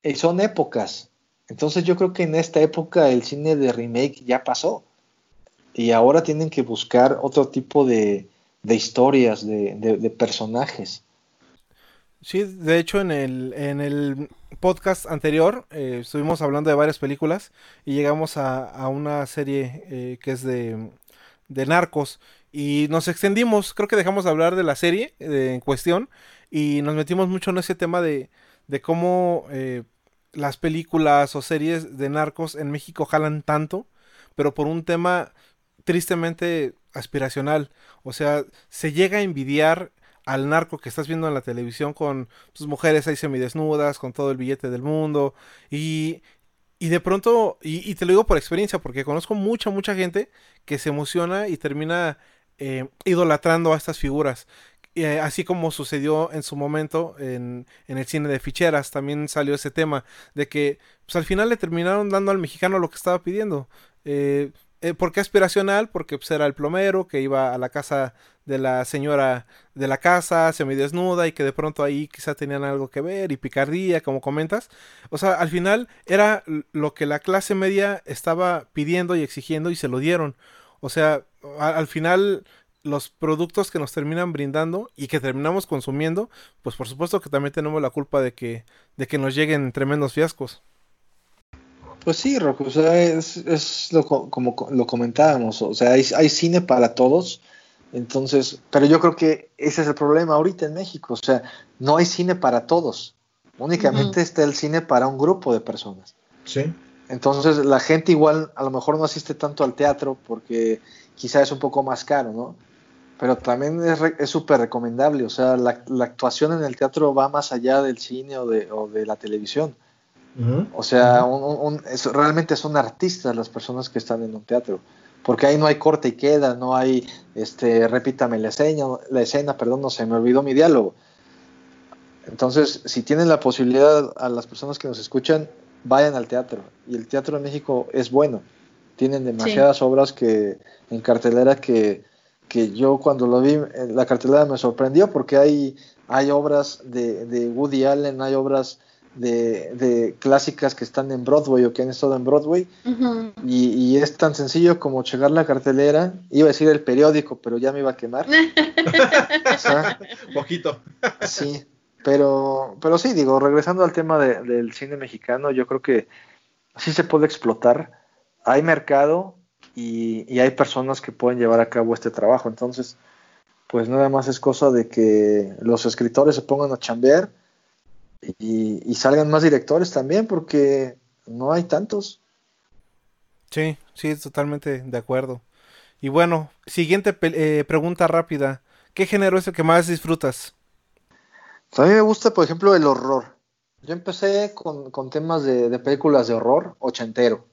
Y son épocas. Entonces yo creo que en esta época el cine de remake ya pasó. Y ahora tienen que buscar otro tipo de, de historias, de, de- de personajes. Sí, de hecho en el, en el podcast anterior eh, estuvimos hablando de varias películas y llegamos a, a una serie eh, que es de, de narcos y nos extendimos, creo que dejamos de hablar de la serie eh, en cuestión y nos metimos mucho en ese tema de, de cómo eh, las películas o series de narcos en México jalan tanto, pero por un tema tristemente aspiracional, o sea, se llega a envidiar al narco que estás viendo en la televisión con sus mujeres ahí semidesnudas, con todo el billete del mundo. Y, y de pronto, y, y te lo digo por experiencia, porque conozco mucha, mucha gente que se emociona y termina eh, idolatrando a estas figuras. Eh, así como sucedió en su momento en, en el cine de ficheras, también salió ese tema de que pues, al final le terminaron dando al mexicano lo que estaba pidiendo. Eh, eh, ¿Por qué aspiracional? Porque pues, era el plomero que iba a la casa de la señora de la casa, semidesnuda y que de pronto ahí quizá tenían algo que ver y picardía, como comentas. O sea, al final era lo que la clase media estaba pidiendo y exigiendo y se lo dieron. O sea, al final los productos que nos terminan brindando y que terminamos consumiendo, pues por supuesto que también tenemos la culpa de que, de que nos lleguen tremendos fiascos. Pues sí, Rocco, o sea, es, es lo, co- como co- lo comentábamos, o sea, hay, hay cine para todos, entonces, pero yo creo que ese es el problema ahorita en México, o sea, no hay cine para todos, únicamente está el cine para un grupo de personas. Sí. Entonces la gente igual a lo mejor no asiste tanto al teatro porque quizá es un poco más caro, ¿no? Pero también es súper recomendable, o sea, la, la, actuación en el teatro va más allá del cine o de, o de la televisión. Uh -huh. O sea, un, un, es, realmente son artistas las personas que están en un teatro, porque ahí no hay corte y queda, no hay, este, repítame la escena, la escena, perdón, no se me olvidó mi diálogo. Entonces, si tienen la posibilidad a las personas que nos escuchan, vayan al teatro. Y el teatro en México es bueno. Tienen demasiadas sí. obras que en cartelera que, que, yo cuando lo vi, la cartelera me sorprendió porque hay, hay obras de, de Woody Allen, hay obras de, de, clásicas que están en Broadway o que han estado en Broadway. Uh -huh. y, y, es tan sencillo como checar la cartelera. Iba a decir el periódico, pero ya me iba a quemar. [laughs] o sea, Poquito. sí. Pero, pero sí, digo, regresando al tema de, del cine mexicano, yo creo que sí se puede explotar. Hay mercado y, y, hay personas que pueden llevar a cabo este trabajo. Entonces, pues nada más es cosa de que los escritores se pongan a chambear y, y salgan más directores también, porque no hay tantos. Sí, sí, totalmente de acuerdo. Y bueno, siguiente eh, pregunta rápida. ¿Qué género es el que más disfrutas? A mí me gusta, por ejemplo, el horror. Yo empecé con, con temas de, de, películas de horror ochentero,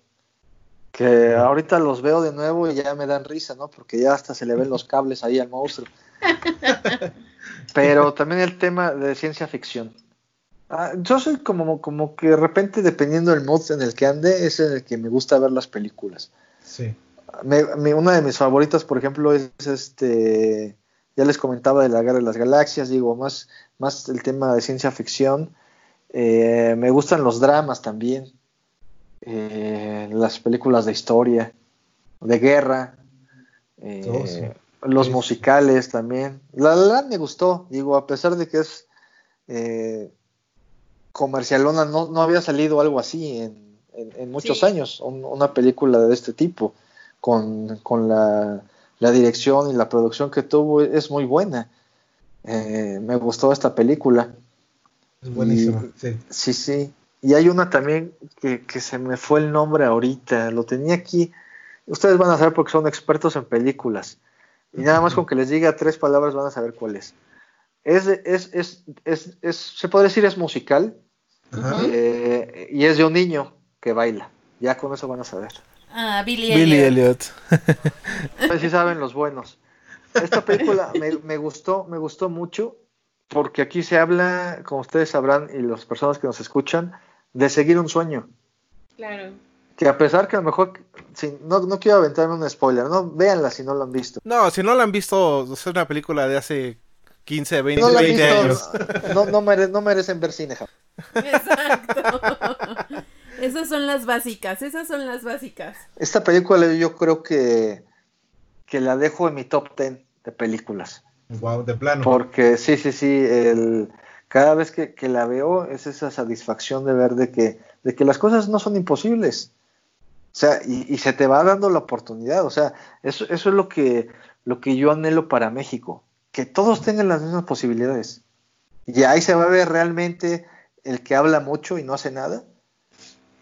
que ahorita los veo de nuevo y ya me dan risa, ¿no? Porque ya hasta se le ven los cables ahí al monstruo. [laughs] Pero también el tema de ciencia ficción. Ah, yo soy como, como que de repente, dependiendo del mood en el que ande, es en el que me gusta ver las películas. Sí. Me, me, una de mis favoritas, por ejemplo, es este ya les comentaba de la Guerra de las Galaxias, digo, más, más el tema de ciencia ficción. Eh, me gustan los dramas también, eh, las películas de historia, de guerra, eh, oh, sí. los sí. musicales también. La La me gustó, digo, a pesar de que es comercialona, no, no, había salido algo así en, en, en muchos sí. años, un, una película de este tipo, con, con la la dirección y la producción que tuvo es muy buena. Eh, me gustó esta película. Es buenísima. Sí, sí. Y hay una también que, que, se me fue el nombre ahorita, lo tenía aquí. Ustedes van a saber porque son expertos en películas. Y nada más con que les diga tres palabras van a saber cuál es. Es, es, es, es, es se podría decir es musical eh, y es de un niño que baila. Ya con eso van a saber. Ah, Billy, Billy Elliot. Elliot. sí saben los buenos. Esta película me, me, gustó, me gustó mucho porque aquí se habla, como ustedes sabrán y las personas que nos escuchan, de seguir un sueño. Claro. Que a pesar que a lo mejor, si, no, no quiero aventarme un spoiler, no, véanla si no lo han visto. No, si no la han visto, es una película de hace 15, 20, no 20 visto, años. [laughs] No, no, mere, no merecen ver cine. Exacto. [laughs] Esas son las básicas, esas son las básicas. Esta película yo creo que, que la dejo en mi top 10 de películas. Wow, de plano. Porque sí, sí, sí, el, cada vez que, que, la veo es esa satisfacción de ver de que, de que las cosas no son imposibles. O sea, y, y se te va dando la oportunidad. O sea, eso, eso es lo que, lo que yo anhelo para México. Que todos tengan las mismas posibilidades. Y ahí se va a ver realmente el que habla mucho y no hace nada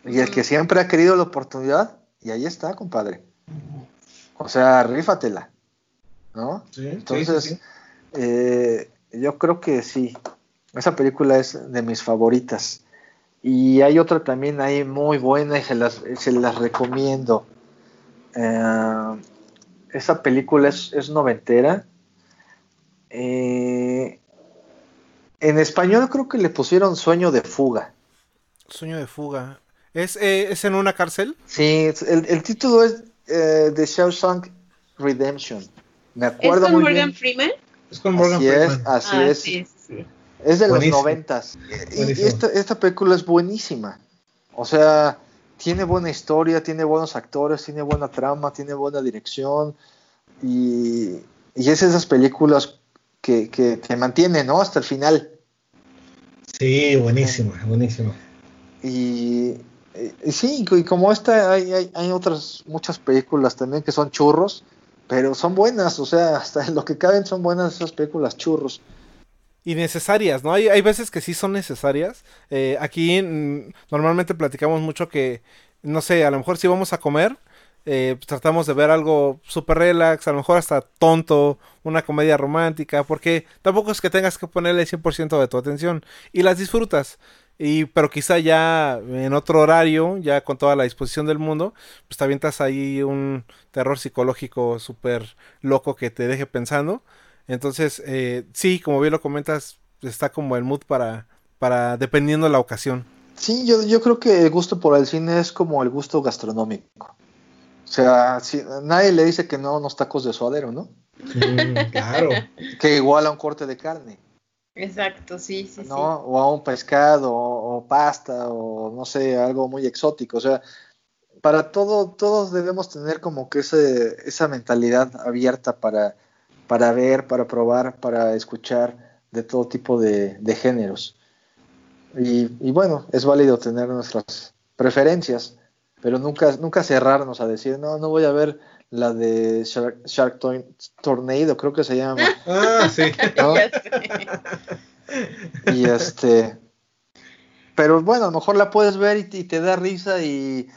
y el que siempre ha querido la oportunidad, y ahí está, compadre. O sea, rífatela. ¿No? Sí, Entonces, sí, sí, eh, yo creo que sí. Esa película es de mis favoritas. Y hay otra también ahí muy buena y se las, se las recomiendo. Eh, esa película es, es noventera. Eh, en español creo que le pusieron Sueño de Fuga. Sueño de Fuga. ¿Es, eh, ¿Es en una cárcel? Sí, el, el título es eh, The Shawshank Redemption. Me acuerdo ¿Es con muy Morgan bien. Freeman? Es con Así Morgan es, Freeman. así ah, es. Sí, sí. Es de Buenísimo. los noventas. Y, esta, esta película es buenísima. O sea, tiene buena historia, tiene buenos actores, tiene buena trama, tiene buena dirección. Y, y es esas películas que, que te mantienen, ¿no? Hasta el final. Sí, buenísimo, buenísimo. Y, y sí, y como esta, hay, hay, hay, otras muchas películas también que son churros, pero son buenas, o sea, hasta en [laughs] lo que caben son buenas esas películas churros. Y necesarias, ¿no? Hay, hay veces que sí son necesarias. Eh, aquí mm, normalmente platicamos mucho que no sé, a lo mejor si vamos a comer, eh, pues tratamos de ver algo súper relax, a lo mejor hasta tonto, una comedia romántica, porque tampoco es que tengas que ponerle el 100% de tu atención y las disfrutas. Y, pero quizá ya en otro horario, ya con toda la disposición del mundo, pues te avientas ahí un terror psicológico súper loco que te deje pensando. Entonces, eh, sí, como bien lo comentas, está como el mood para, para dependiendo de la ocasión. Sí, yo, yo creo que el gusto por el cine es como el gusto gastronómico. O sea, si, nadie le dice que no a unos tacos de suadero, ¿no? Mm, claro. [laughs] Que igual a un corte de carne, Exacto, sí, sí, ¿no? O a un pescado, o, o pasta, o no sé, algo muy exótico. O sea, para todo, todos debemos tener como que ese, esa mentalidad abierta para, para ver, para probar, para escuchar de todo tipo de, de géneros. Y, y bueno, es válido tener nuestras preferencias, pero nunca, nunca cerrarnos a decir, no, no voy a ver la de Shark, Shark Tor- Tornado, creo que se llama. [laughs] Ah, sí. [laughs] Y este, pero bueno, a lo mejor la puedes ver y, te- y te da risa y,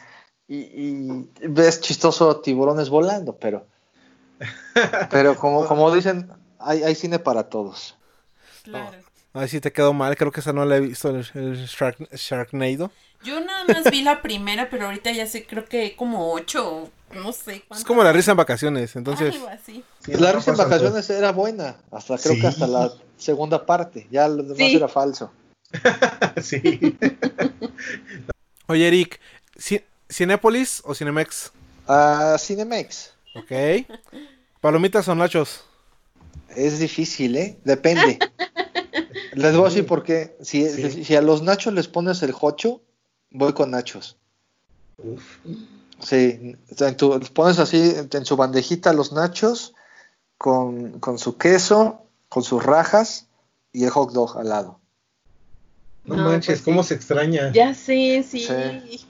y- y ves chistoso tiburones volando, pero, pero como, como dicen, hay, hay cine para todos. Claro. Ay, sí te quedó mal, creo que esa no la he visto, el, el Shark- Sharknado. Yo nada más vi la primera, pero ahorita ya sé, creo que como ocho, no sé Es cuántas. como la risa en vacaciones, entonces... Algo así. Sí, la risa en vacaciones era buena, hasta creo Sí. que hasta la segunda parte, ya lo demás Sí. era falso. [laughs] Sí. Oye, Eric, ¿Ci- ¿Cinépolis o Cinemex? Ah, Cinemex, Ok. ¿Palomitas o nachos? es difícil, ¿eh? Depende. [laughs] Les voy a decir por qué. Si, Sí. si a los nachos les pones el jocho, voy con nachos. Uf. Sí, en tu- pones así en su bandejita los nachos con, con su queso, con sus rajas y el hot dog al lado. No, No, manches, pues sí. cómo se extraña. Ya sé, sí. Sí.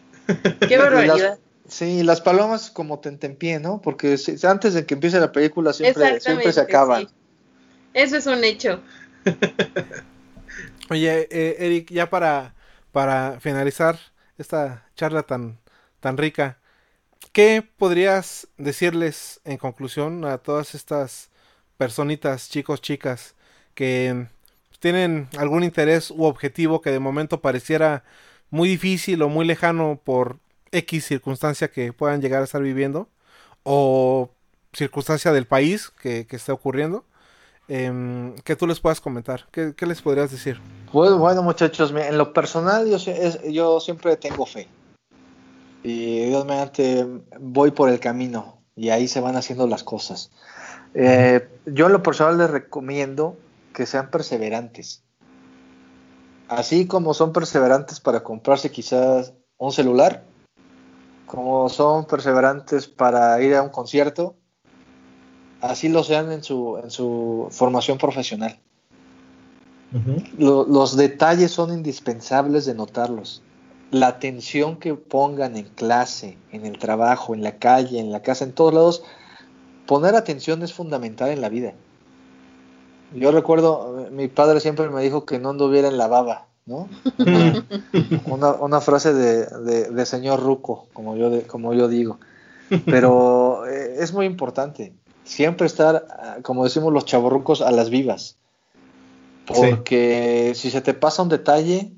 Qué [laughs] barbaridad. Sí, las palomas como tentempié, ¿no? Porque antes de que empiece la película siempre, siempre se acaban. sí. Eso es un hecho. [laughs] Oye, eh, Eric, ya para, para finalizar esta charla tan, tan rica, ¿qué podrías decirles en conclusión a todas estas personitas, chicos, chicas, que tienen algún interés u objetivo que de momento pareciera muy difícil o muy lejano por X circunstancia que puedan llegar a estar viviendo o circunstancia del país que, que esté ocurriendo? Em, que tú les puedas comentar. ¿Qué, les podrías decir? Pues bueno, muchachos, en lo personal yo, siempre tengo fe. Y Dios mediante voy por el camino y ahí se van haciendo las cosas. Eh, yo en lo personal les recomiendo que sean perseverantes. Así como son perseverantes para comprarse quizás un celular, como son perseverantes para ir a un concierto, así lo sean en su, en su formación profesional. Lo- los detalles son indispensables de notarlos. La atención que pongan en clase, en el trabajo, en la calle, en la casa, en todos lados, poner atención es fundamental en la vida. Yo recuerdo, mi padre siempre me dijo que no anduviera en la baba, ¿no? [laughs] Una, una- frase de, de- de señor Ruco, como yo, de- como yo digo. Pero eh, es muy importante. Siempre estar, como decimos los chavorrucos, a las vivas. Porque si se te pasa un detalle,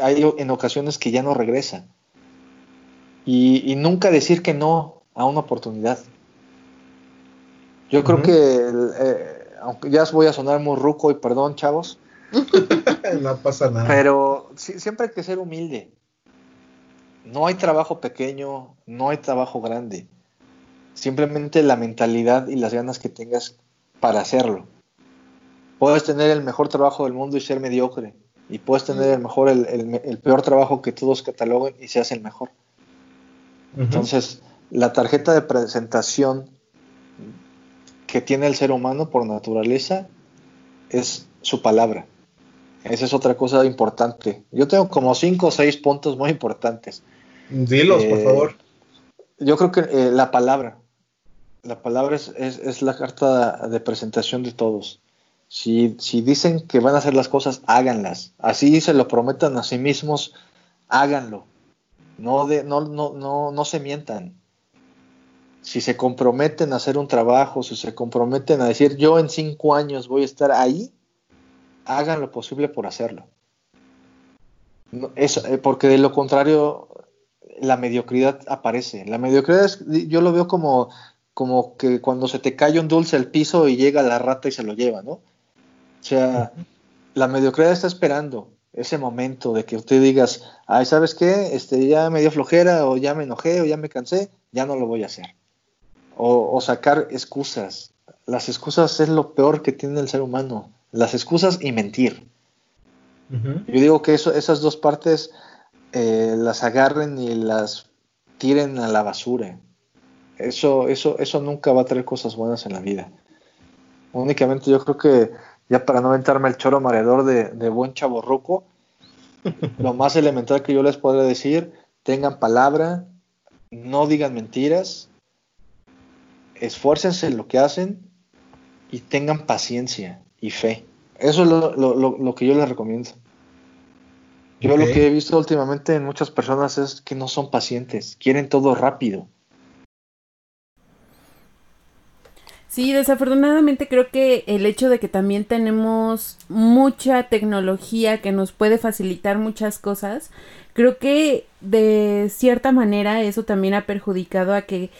hay en ocasiones que ya no regresa. Y, y nunca decir que no a una oportunidad. Yo creo que, eh, aunque ya voy a sonar muy ruco y perdón, chavos, [laughs] no pasa nada. pero sí- siempre hay que ser humilde. No hay trabajo pequeño, no hay trabajo grande. Simplemente la mentalidad y las ganas que tengas para hacerlo. Puedes tener el mejor trabajo del mundo y ser mediocre. Y puedes tener el mejor, el, el- el peor trabajo que todos cataloguen y seas el mejor. Entonces, la tarjeta de presentación que tiene el ser humano por naturaleza es su palabra. Esa es otra cosa importante. Yo tengo como cinco o seis puntos muy importantes. Dilos, por Eh, favor. Yo creo que eh, la palabra, la palabra es, es- es la carta de presentación de todos. Si, si dicen que van a hacer las cosas, háganlas. Así se lo prometan a sí mismos, háganlo. No, de, no, no, no, no se mientan. Si se comprometen a hacer un trabajo, si se comprometen a decir yo en cinco años voy a estar ahí, hagan lo posible por hacerlo. No, eso, eh, porque de lo contrario, la mediocridad aparece. La mediocridad es, yo lo veo como, como que cuando se te cae un dulce al piso y llega la rata y se lo lleva, ¿no? O sea, la mediocridad está esperando ese momento de que usted digas, ay, ¿sabes qué? Este, ya me dio flojera, o ya me enojé, o ya me cansé, ya no lo voy a hacer. O, o sacar excusas. Las excusas es lo peor que tiene el ser humano. Las excusas y mentir. Yo digo que eso, esas dos partes eh, las agarren y las tiren a la basura. Eso, eso, eso nunca va a traer cosas buenas en la vida. Únicamente yo creo que, ya para no aventarme el choro mareador de, de buen chaborruco, [laughs] lo más elemental que yo les podría decir, tengan palabra, no digan mentiras, esfuércense en lo que hacen y tengan paciencia y fe. Eso es lo, lo- lo- lo que yo les recomiendo. Yo lo que he visto últimamente en muchas personas es que no son pacientes, quieren todo rápido. Sí, desafortunadamente creo que el hecho de que también tenemos mucha tecnología que nos puede facilitar muchas cosas, creo que de cierta manera eso también ha perjudicado a que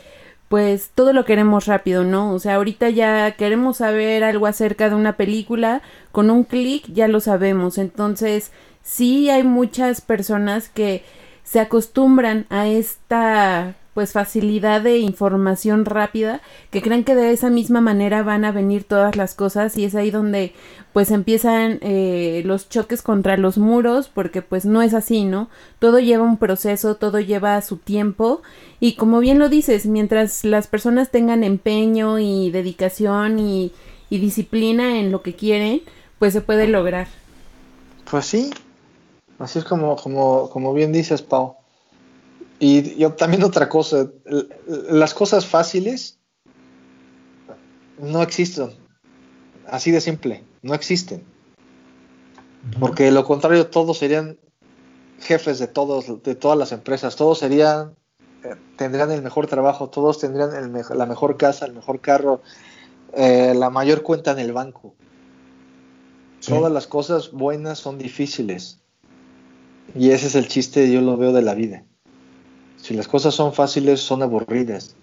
pues todo lo queremos rápido, ¿no? O sea, ahorita ya queremos saber algo acerca de una película, con un clic ya lo sabemos. Entonces, sí hay muchas personas que se acostumbran a esta pues facilidad de información rápida que creen que de esa misma manera van a venir todas las cosas y es ahí donde pues empiezan eh, los choques contra los muros porque pues no es así, ¿no? Todo lleva un proceso, todo lleva su tiempo y como bien lo dices, mientras las personas tengan empeño y dedicación y, y disciplina en lo que quieren, pues se puede lograr. Pues sí, así es como, como, como bien dices, Pau. Y yo también otra cosa, las cosas fáciles no existen, así de simple, no existen. Porque de lo contrario todos serían jefes de todos, de todas las empresas, todos serían, eh, tendrían el mejor trabajo, todos tendrían el la mejor casa, el mejor carro, eh, la mayor cuenta en el banco. Sí. Todas las cosas buenas son difíciles. Y ese es el chiste, yo lo veo de la vida. Si las cosas son fáciles, son aburridas.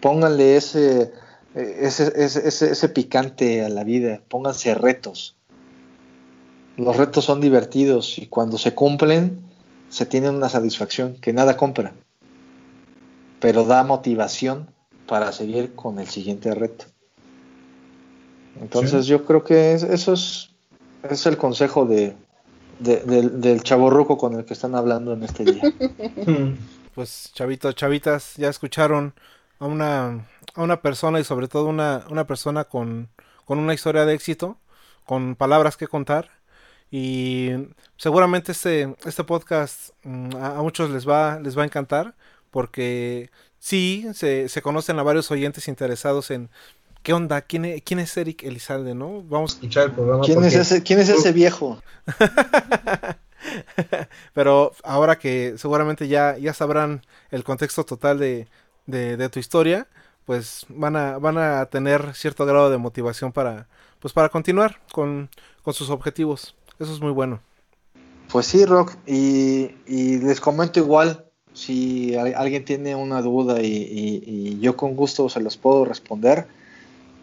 Pónganle ese, eh, ese, ese, ese, ese picante a la vida, pónganse retos. Los retos son divertidos y cuando se cumplen, se tiene una satisfacción que nada compra. Pero da motivación para seguir con el siguiente reto. Entonces Sí. yo creo que es- eso es, es el consejo de, de- del, del chaborruco con el que están hablando en este día. [laughs] [laughs] Pues chavitos, chavitas, ya escucharon a una, a una persona y sobre todo una, una persona con, con una historia de éxito, con palabras que contar. Y seguramente este, este podcast mm, a, a muchos les va, les va a encantar porque sí, se, se conocen a varios oyentes interesados en qué onda, quién es, quién es Eric Elizalde, ¿no? Vamos Escuchar el programa. ¿Quién es ese, quién es ese viejo? [laughs] [laughs] Pero ahora que seguramente ya, ya sabrán el contexto total de, de, tu historia, pues van a, van a tener cierto grado de motivación para, pues para continuar con, con sus objetivos. Eso es muy bueno. Pues sí, Rock, y, les comento igual, si al- alguien tiene una duda y, y- y yo con gusto se los puedo responder,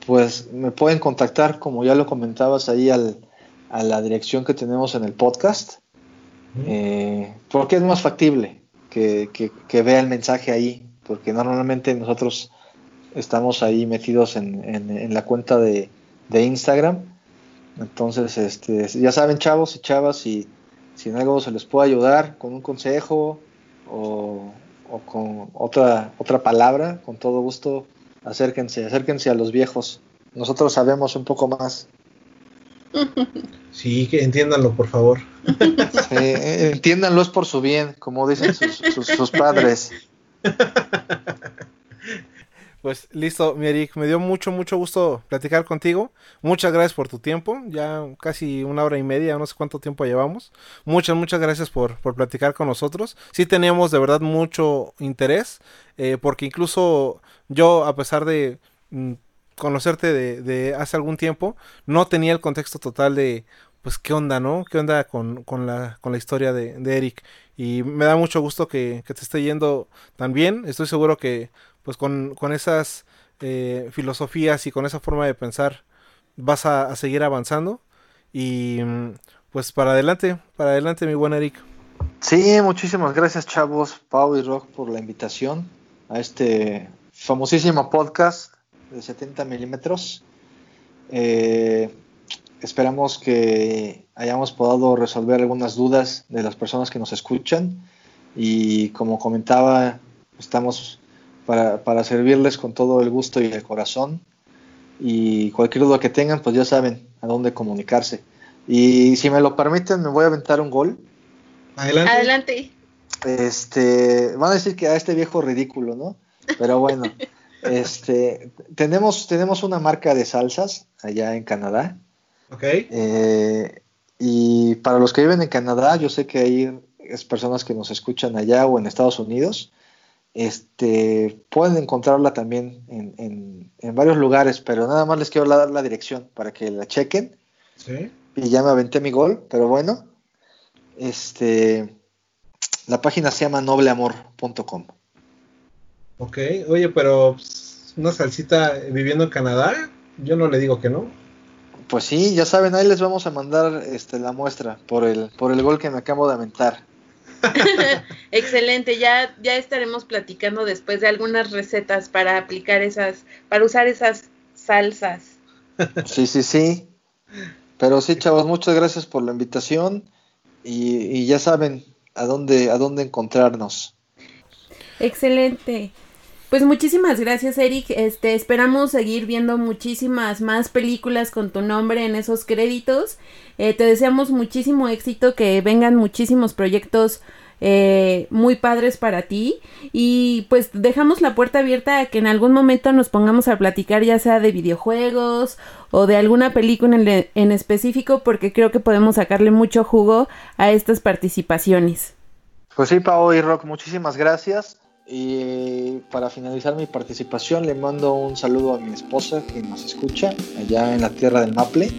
pues me pueden contactar, como ya lo comentabas ahí, al, a la dirección que tenemos en el podcast, eh, porque es más factible que, que- que vea el mensaje ahí, porque normalmente nosotros estamos ahí metidos en, en- en la cuenta de, de Instagram. Entonces, este, ya saben, chavos y chavas, si, si en algo se les puede ayudar con un consejo o, o con otra, otra palabra, con todo gusto, acérquense, acérquense a los viejos. Nosotros sabemos un poco más. [laughs] Sí, que entiéndanlo, por favor. Eh, entiéndanlo, es por su bien, como dicen sus, padres. Pues listo, mi Eric, me dio mucho, mucho gusto platicar contigo. Muchas gracias por tu tiempo, ya casi una hora y media, no sé cuánto tiempo llevamos. Muchas, muchas gracias por, por platicar con nosotros. Sí teníamos de verdad mucho interés, eh, porque incluso yo, a pesar de mm, conocerte de hace algún tiempo, no tenía el contexto total de, pues, qué onda, ¿no? ¿Qué onda con, con, la, con la historia de, de Eric? Y me da mucho gusto que, que te esté yendo tan bien. Estoy seguro que pues con, con esas eh, filosofías y con esa forma de pensar vas a, a, seguir avanzando. Y pues para adelante, para adelante mi buen Eric. Sí, muchísimas gracias chavos, Pau y Rock por la invitación a este famosísimo podcast de 70 milímetros. Eh, esperamos que hayamos podido resolver algunas dudas de las personas que nos escuchan y como comentaba, estamos para, para, servirles con todo el gusto y el corazón. Y cualquier duda que tengan, pues ya saben a dónde comunicarse. Y si me lo permiten, me voy a aventar un gol. Adelante. Adelante. Este, van a decir que a este viejo ridículo, ¿no? Pero bueno, [laughs] este, tenemos, tenemos una marca de salsas allá en Canadá. Ok. Eh, y para los que viven en Canadá, yo sé que hay es personas que nos escuchan allá o en Estados Unidos este, pueden encontrarla también en, en, en, varios lugares, pero nada más les quiero dar la dirección para que la chequen. ¿Sí? Y ya me aventé mi gol, pero bueno. Este, la página se llama nobleamor.com. Ok, oye, pero una salsita viviendo en Canadá, yo no le digo que no. Pues sí, ya saben, ahí les vamos a mandar este, la muestra por el, por el gol que me acabo de aventar. [laughs] Excelente, ya, ya estaremos platicando después de algunas recetas para aplicar esas, para usar esas salsas. Sí, sí, sí. Pero sí, chavos, muchas gracias por la invitación y, y ya saben a dónde, a dónde encontrarnos. Excelente. Pues muchísimas gracias, Eric. Este, esperamos seguir viendo muchísimas más películas con tu nombre en esos créditos. Eh, te deseamos muchísimo éxito, que vengan muchísimos proyectos eh, muy padres para ti. Y pues dejamos la puerta abierta a que en algún momento nos pongamos a platicar, ya sea de videojuegos o de alguna película en, en específico, porque creo que podemos sacarle mucho jugo a estas participaciones. Pues sí, Pau y Rock, muchísimas gracias. Y para finalizar mi participación le mando un saludo a mi esposa que nos escucha allá en la tierra del Maple,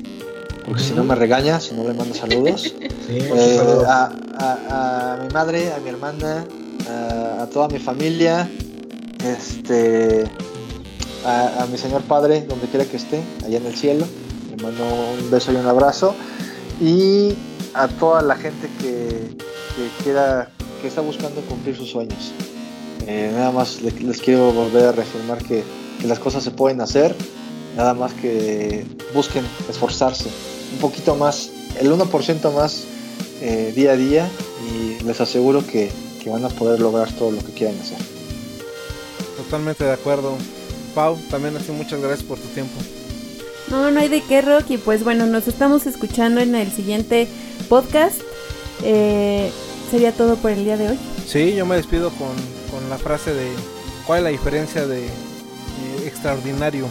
porque uh -huh. si no me regaña, si no le mando saludos. [laughs] Sí, eh, a, a, a, mi madre, a mi hermana, a, a toda mi familia, este, a, mi señor padre, donde quiera que esté, allá en el cielo. Le mando un beso y un abrazo. Y a toda la gente que, que quiera, que está buscando cumplir sus sueños. Eh, nada más les, les, quiero volver a reafirmar que, que, las cosas se pueden hacer, nada más que busquen esforzarse un poquito más, el 1% más eh, día a día y les aseguro que, que, van a poder lograr todo lo que quieran hacer. Totalmente de acuerdo. Pau, también así muchas gracias por tu tiempo. No, no hay de qué, Rocky. Pues bueno, nos estamos escuchando en el siguiente podcast. Eh, sería todo por el día de hoy. Sí, yo me despido con, con la frase de cuál es la diferencia de eh, extraordinario,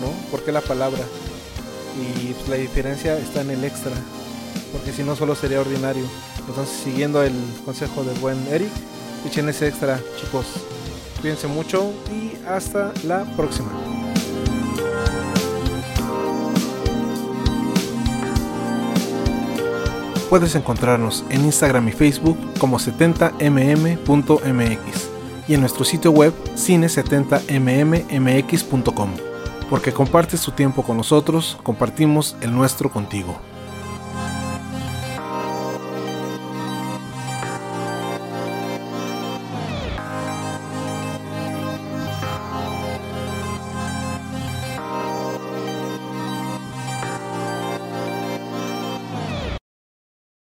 ¿no? ¿Por qué la palabra? Y pues, la diferencia está en el extra, porque si no solo sería ordinario. Entonces, siguiendo el consejo del buen Eric, echen ese extra, chicos. Cuídense mucho y hasta la próxima. Puedes encontrarnos en Instagram y Facebook como 70mm.mx y en nuestro sitio web cine70mmx.com. Porque compartes tu tiempo con nosotros, compartimos el nuestro contigo.